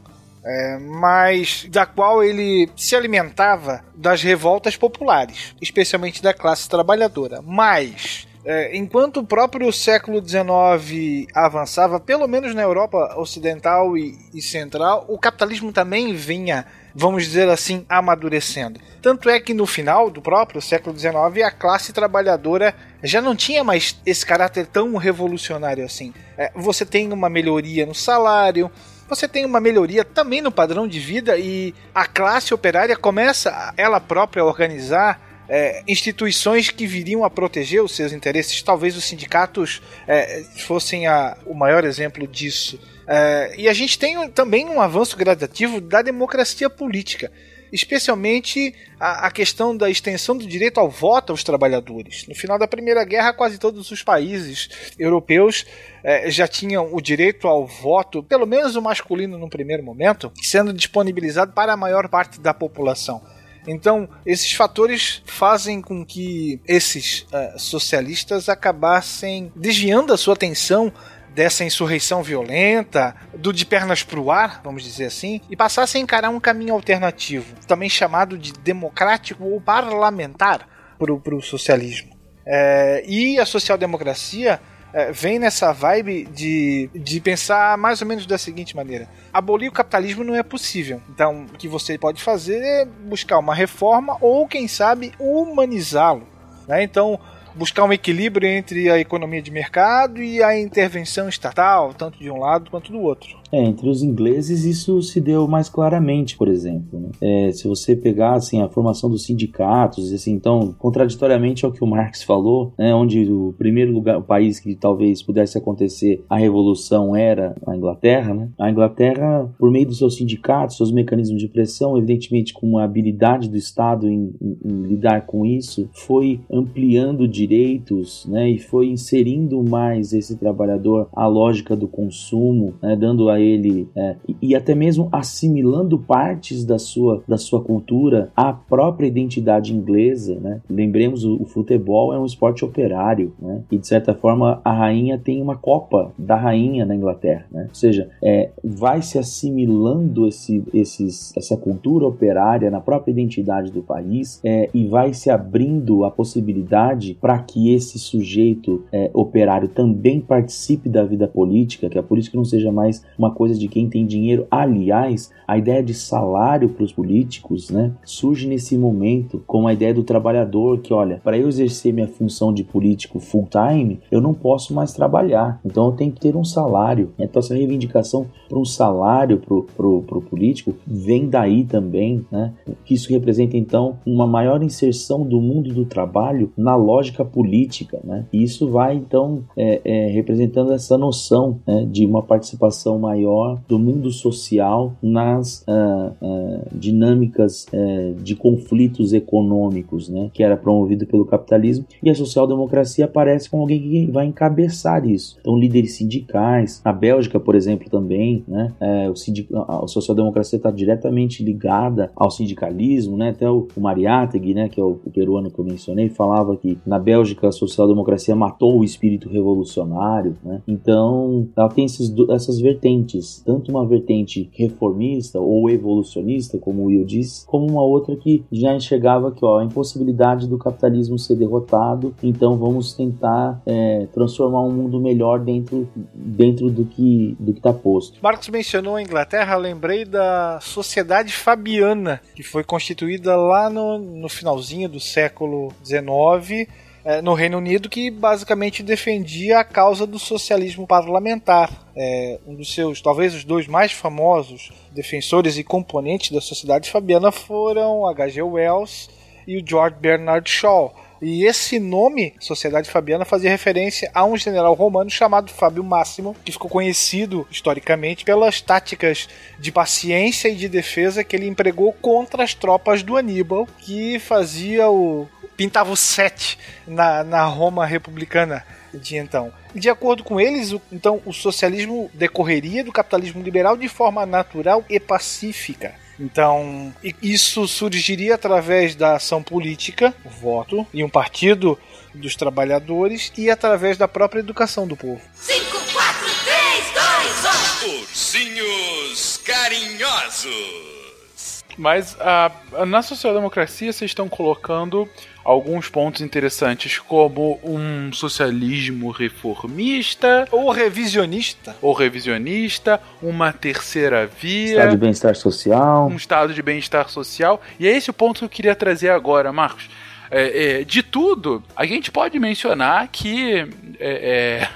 É, mas da qual ele se alimentava das revoltas populares, especialmente da classe trabalhadora. Mas é, enquanto o próprio século XIX avançava, pelo menos na Europa Ocidental e, e, Central, o capitalismo também vinha, vamos dizer assim, amadurecendo. Tanto é que no final do próprio século XIX, a classe trabalhadora já não tinha mais esse caráter tão revolucionário assim. É, você tem uma melhoria no salário, você tem uma melhoria também no padrão de vida e a classe operária começa ela própria a organizar é, instituições que viriam a proteger os seus interesses. Talvez os sindicatos é, fossem a, o maior exemplo disso. É, e a gente tem também um avanço gradativo da democracia política especialmente a, a, questão da extensão do direito ao voto aos trabalhadores. No final da Primeira Guerra, quase todos os países europeus eh, já tinham o direito ao voto, pelo menos o masculino no primeiro momento, sendo disponibilizado para a maior parte da população. Então, esses fatores fazem com que esses uh, socialistas acabassem desviando a sua atenção dessa insurreição violenta, do de pernas pro ar, vamos dizer assim, e passasse a encarar um caminho alternativo, também chamado de democrático ou parlamentar para o socialismo. É, e a social-democracia é, vem nessa vibe de, de pensar mais ou menos da seguinte maneira: abolir o capitalismo não é possível. Então, o que você pode fazer é buscar uma reforma ou, quem sabe, humanizá-lo. Né? Então, buscar um equilíbrio entre a economia de mercado e a intervenção estatal, tanto de um lado quanto do outro. É, entre os ingleses isso se deu mais claramente, por exemplo. Né? É, se você pegar assim, a formação dos sindicatos, assim, então, contraditoriamente ao que o Marx falou, né, onde o primeiro lugar, o país que talvez pudesse acontecer a revolução era a Inglaterra, né? a Inglaterra, por meio dos seus sindicatos, seus mecanismos de pressão, evidentemente com a habilidade do Estado em, em, em lidar com isso, foi ampliando direitos né, e foi inserindo mais esse trabalhador à lógica do consumo, né, dando a ele é, e até mesmo assimilando partes da sua, da sua cultura à própria identidade inglesa. Né? Lembremos, o, o futebol é um esporte operário né? e de certa forma a rainha tem uma copa da rainha na Inglaterra. Né? Ou seja, é, vai se assimilando esse, esses, essa cultura operária na própria identidade do país é, e vai se abrindo a possibilidade para que esse sujeito é, operário também participe da vida política, que a política não seja mais uma coisa de quem tem dinheiro. Aliás, a ideia de salário para os políticos né, surge nesse momento com a ideia do trabalhador que, olha, para eu exercer minha função de político full time, eu não posso mais trabalhar. Então eu tenho que ter um salário. Então essa reivindicação para um salário para o político vem daí também, né? Que isso representa então uma maior inserção do mundo do trabalho na lógica política, né? E isso vai então é, é, representando essa noção né, de uma participação maior do mundo social nas uh, uh, dinâmicas uh, de conflitos econômicos, né, que era promovido pelo capitalismo, e a social-democracia aparece como alguém que vai encabeçar isso. Então, líderes sindicais, a Bélgica, por exemplo, também, né, é, o sindic... a social-democracia está diretamente ligada ao sindicalismo, né, até o, o Mariátegui, né, que é o, o peruano que eu mencionei, falava que na Bélgica a social-democracia matou o espírito revolucionário, né, então ela tem esses, essas vertentes tanto uma vertente reformista ou evolucionista, como o Will disse, como uma outra que já enxergava que ó, a impossibilidade do capitalismo ser derrotado, então vamos tentar é, transformar um mundo melhor dentro, dentro do que do está posto. Marcos mencionou a Inglaterra, lembrei da Sociedade Fabiana, que foi constituída lá no, no finalzinho do século XIX é, no Reino Unido que basicamente defendia a causa do socialismo parlamentar. É, um dos seus, talvez os dois mais famosos defensores e componentes da sociedade fabiana foram H.G. Wells e o George Bernard Shaw. E esse nome, Sociedade Fabiana, fazia referência a um general romano chamado Fábio Máximo, que ficou conhecido historicamente pelas táticas de paciência e de defesa que ele empregou contra as tropas do Aníbal, que fazia o, pintava o 7 na, na Roma republicana de então. De acordo com eles, então o socialismo decorreria do capitalismo liberal de forma natural e pacífica. Então, isso surgiria através da ação política, o voto, e um partido dos trabalhadores, e através da própria educação do povo. 5, 4, 3, 2, 1. Ursinhos carinhosos. Mas ah, na social-democracia vocês estão colocando alguns pontos interessantes, como um socialismo reformista Ou revisionista. ou revisionista, uma terceira via. Estado de bem-estar social. um estado de bem-estar social. E é esse o ponto que eu queria trazer agora, Marcos. É, é, de tudo, a gente pode mencionar que. é, é,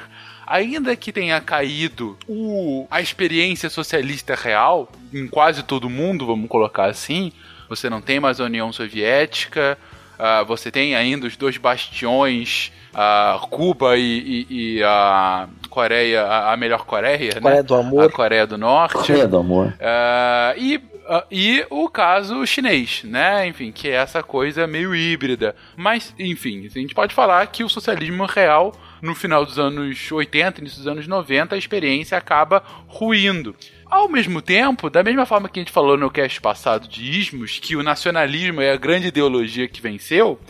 ainda que tenha caído o- a experiência socialista real em quase todo mundo, vamos colocar assim, você não tem mais a União Soviética, ah, você tem ainda os dois bastiões, ah, Cuba e, e- e a Coreia, a, a melhor Coreia, né? Coreia do Amor. A Coreia do Norte. Correia do amor. Ah, e, e o caso chinês, né? Enfim, que é essa coisa meio híbrida. Mas, enfim, a gente pode falar que o socialismo real, no final dos anos 80, início dos anos 90, a experiência acaba ruindo. Ao mesmo tempo, da mesma forma que a gente falou no cast passado de ismos, que o nacionalismo é a grande ideologia que venceu,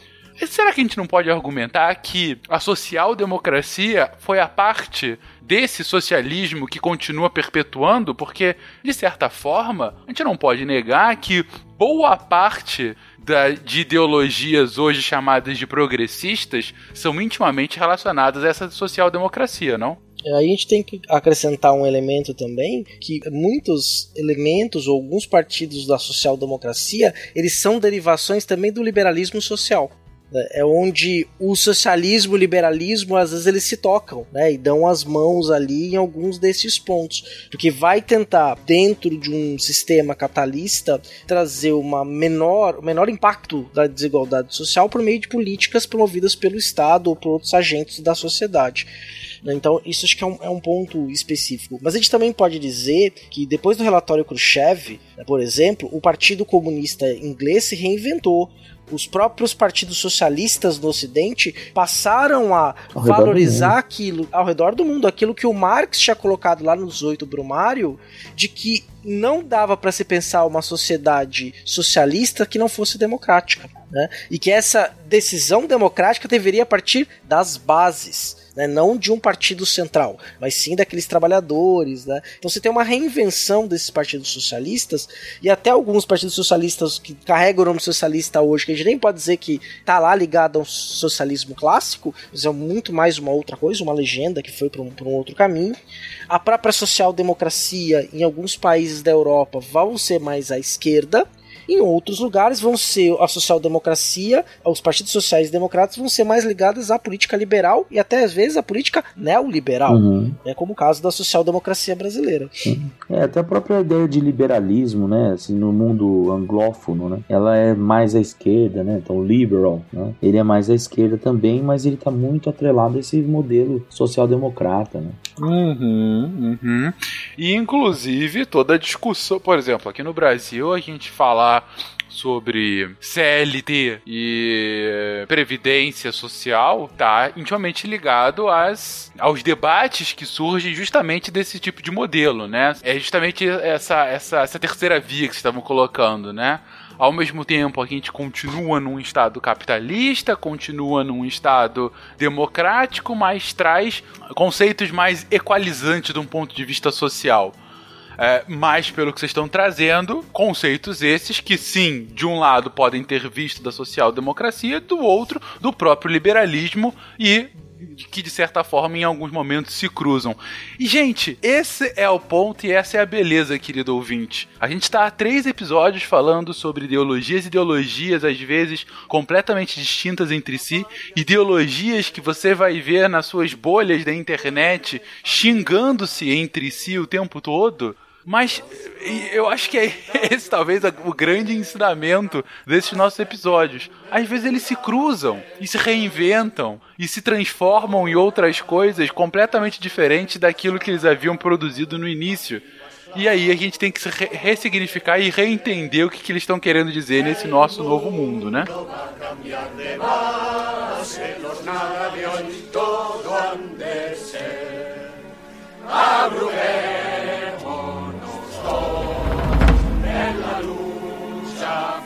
Será que a gente não pode argumentar que a social-democracia foi a parte desse socialismo que continua perpetuando? Porque, de certa forma, a gente não pode negar que boa parte da- de ideologias hoje chamadas de progressistas são intimamente relacionadas a essa social-democracia, não? Aí a gente tem que acrescentar um elemento também, que muitos elementos ou alguns partidos da social-democracia, eles são derivações também do liberalismo social. Né? É onde o socialismo e o liberalismo, às vezes, eles se tocam, né? E dão as mãos ali em alguns desses pontos. Porque vai tentar, dentro de um sistema capitalista, trazer uma menor, menor impacto da desigualdade social por meio de políticas promovidas pelo Estado ou por outros agentes da sociedade. né? Então, isso acho que é um, é um ponto específico. Mas a gente também pode dizer que depois do relatório Khrushchev, né, por exemplo, o Partido Comunista Inglês se reinventou. Os próprios partidos socialistas no Ocidente passaram a Ao do valorizar aquilo ao redor do mundo, aquilo que o Marx tinha colocado lá nos oito Brumário, de que não dava para se pensar uma sociedade socialista que não fosse democrática, né? E que essa decisão democrática deveria partir das bases, né? Não de um partido central, mas sim daqueles trabalhadores, né? Então você tem uma reinvenção desses partidos socialistas e até alguns partidos socialistas que carregam o nome socialista hoje, que a gente nem pode dizer que tá lá ligado ao socialismo clássico, mas é muito mais uma outra coisa, uma legenda que foi para um, um outro caminho. A própria social-democracia em alguns países da Europa vão ser mais à esquerda. Em outros lugares vão ser a social-democracia, os partidos sociais democratas vão ser mais ligados à política liberal e até às vezes à política neoliberal, Uhum. né, como o caso da social-democracia brasileira. É, até a própria ideia de liberalismo, né, assim, no mundo anglófono, né, ela é mais à esquerda, né, então liberal, né, ele é mais à esquerda também, mas ele tá muito atrelado a esse modelo social-democrata, né. Uhum, uhum. E inclusive toda a discussão, por exemplo, aqui no Brasil a gente falar sobre CLT e previdência social tá intimamente ligado às, aos debates que surgem justamente desse tipo de modelo, né? É justamente essa, essa, essa terceira via que estavam colocando, né? Ao mesmo tempo, a gente continua num estado capitalista, continua num estado democrático, mas traz conceitos mais equalizantes de um ponto de vista social. É, mas pelo que vocês estão trazendo, conceitos esses que sim, de um lado podem ter visto da social-democracia, do outro do próprio liberalismo e que de certa forma em alguns momentos se cruzam. E gente, esse é o ponto e essa é a beleza, querido ouvinte. A gente está há três episódios falando sobre ideologias ideologias às vezes completamente distintas entre si, ideologias que você vai ver nas suas bolhas da internet xingando-se entre si o tempo todo. Mas eu acho que é esse talvez o grande ensinamento desses nossos episódios. Às vezes eles se cruzam e se reinventam e se transformam em outras coisas completamente diferentes daquilo que eles haviam produzido no início. E aí a gente tem que se re ressignificar e reentender o que, que eles estão querendo dizer nesse nosso novo mundo, né? Cristo, nella luce.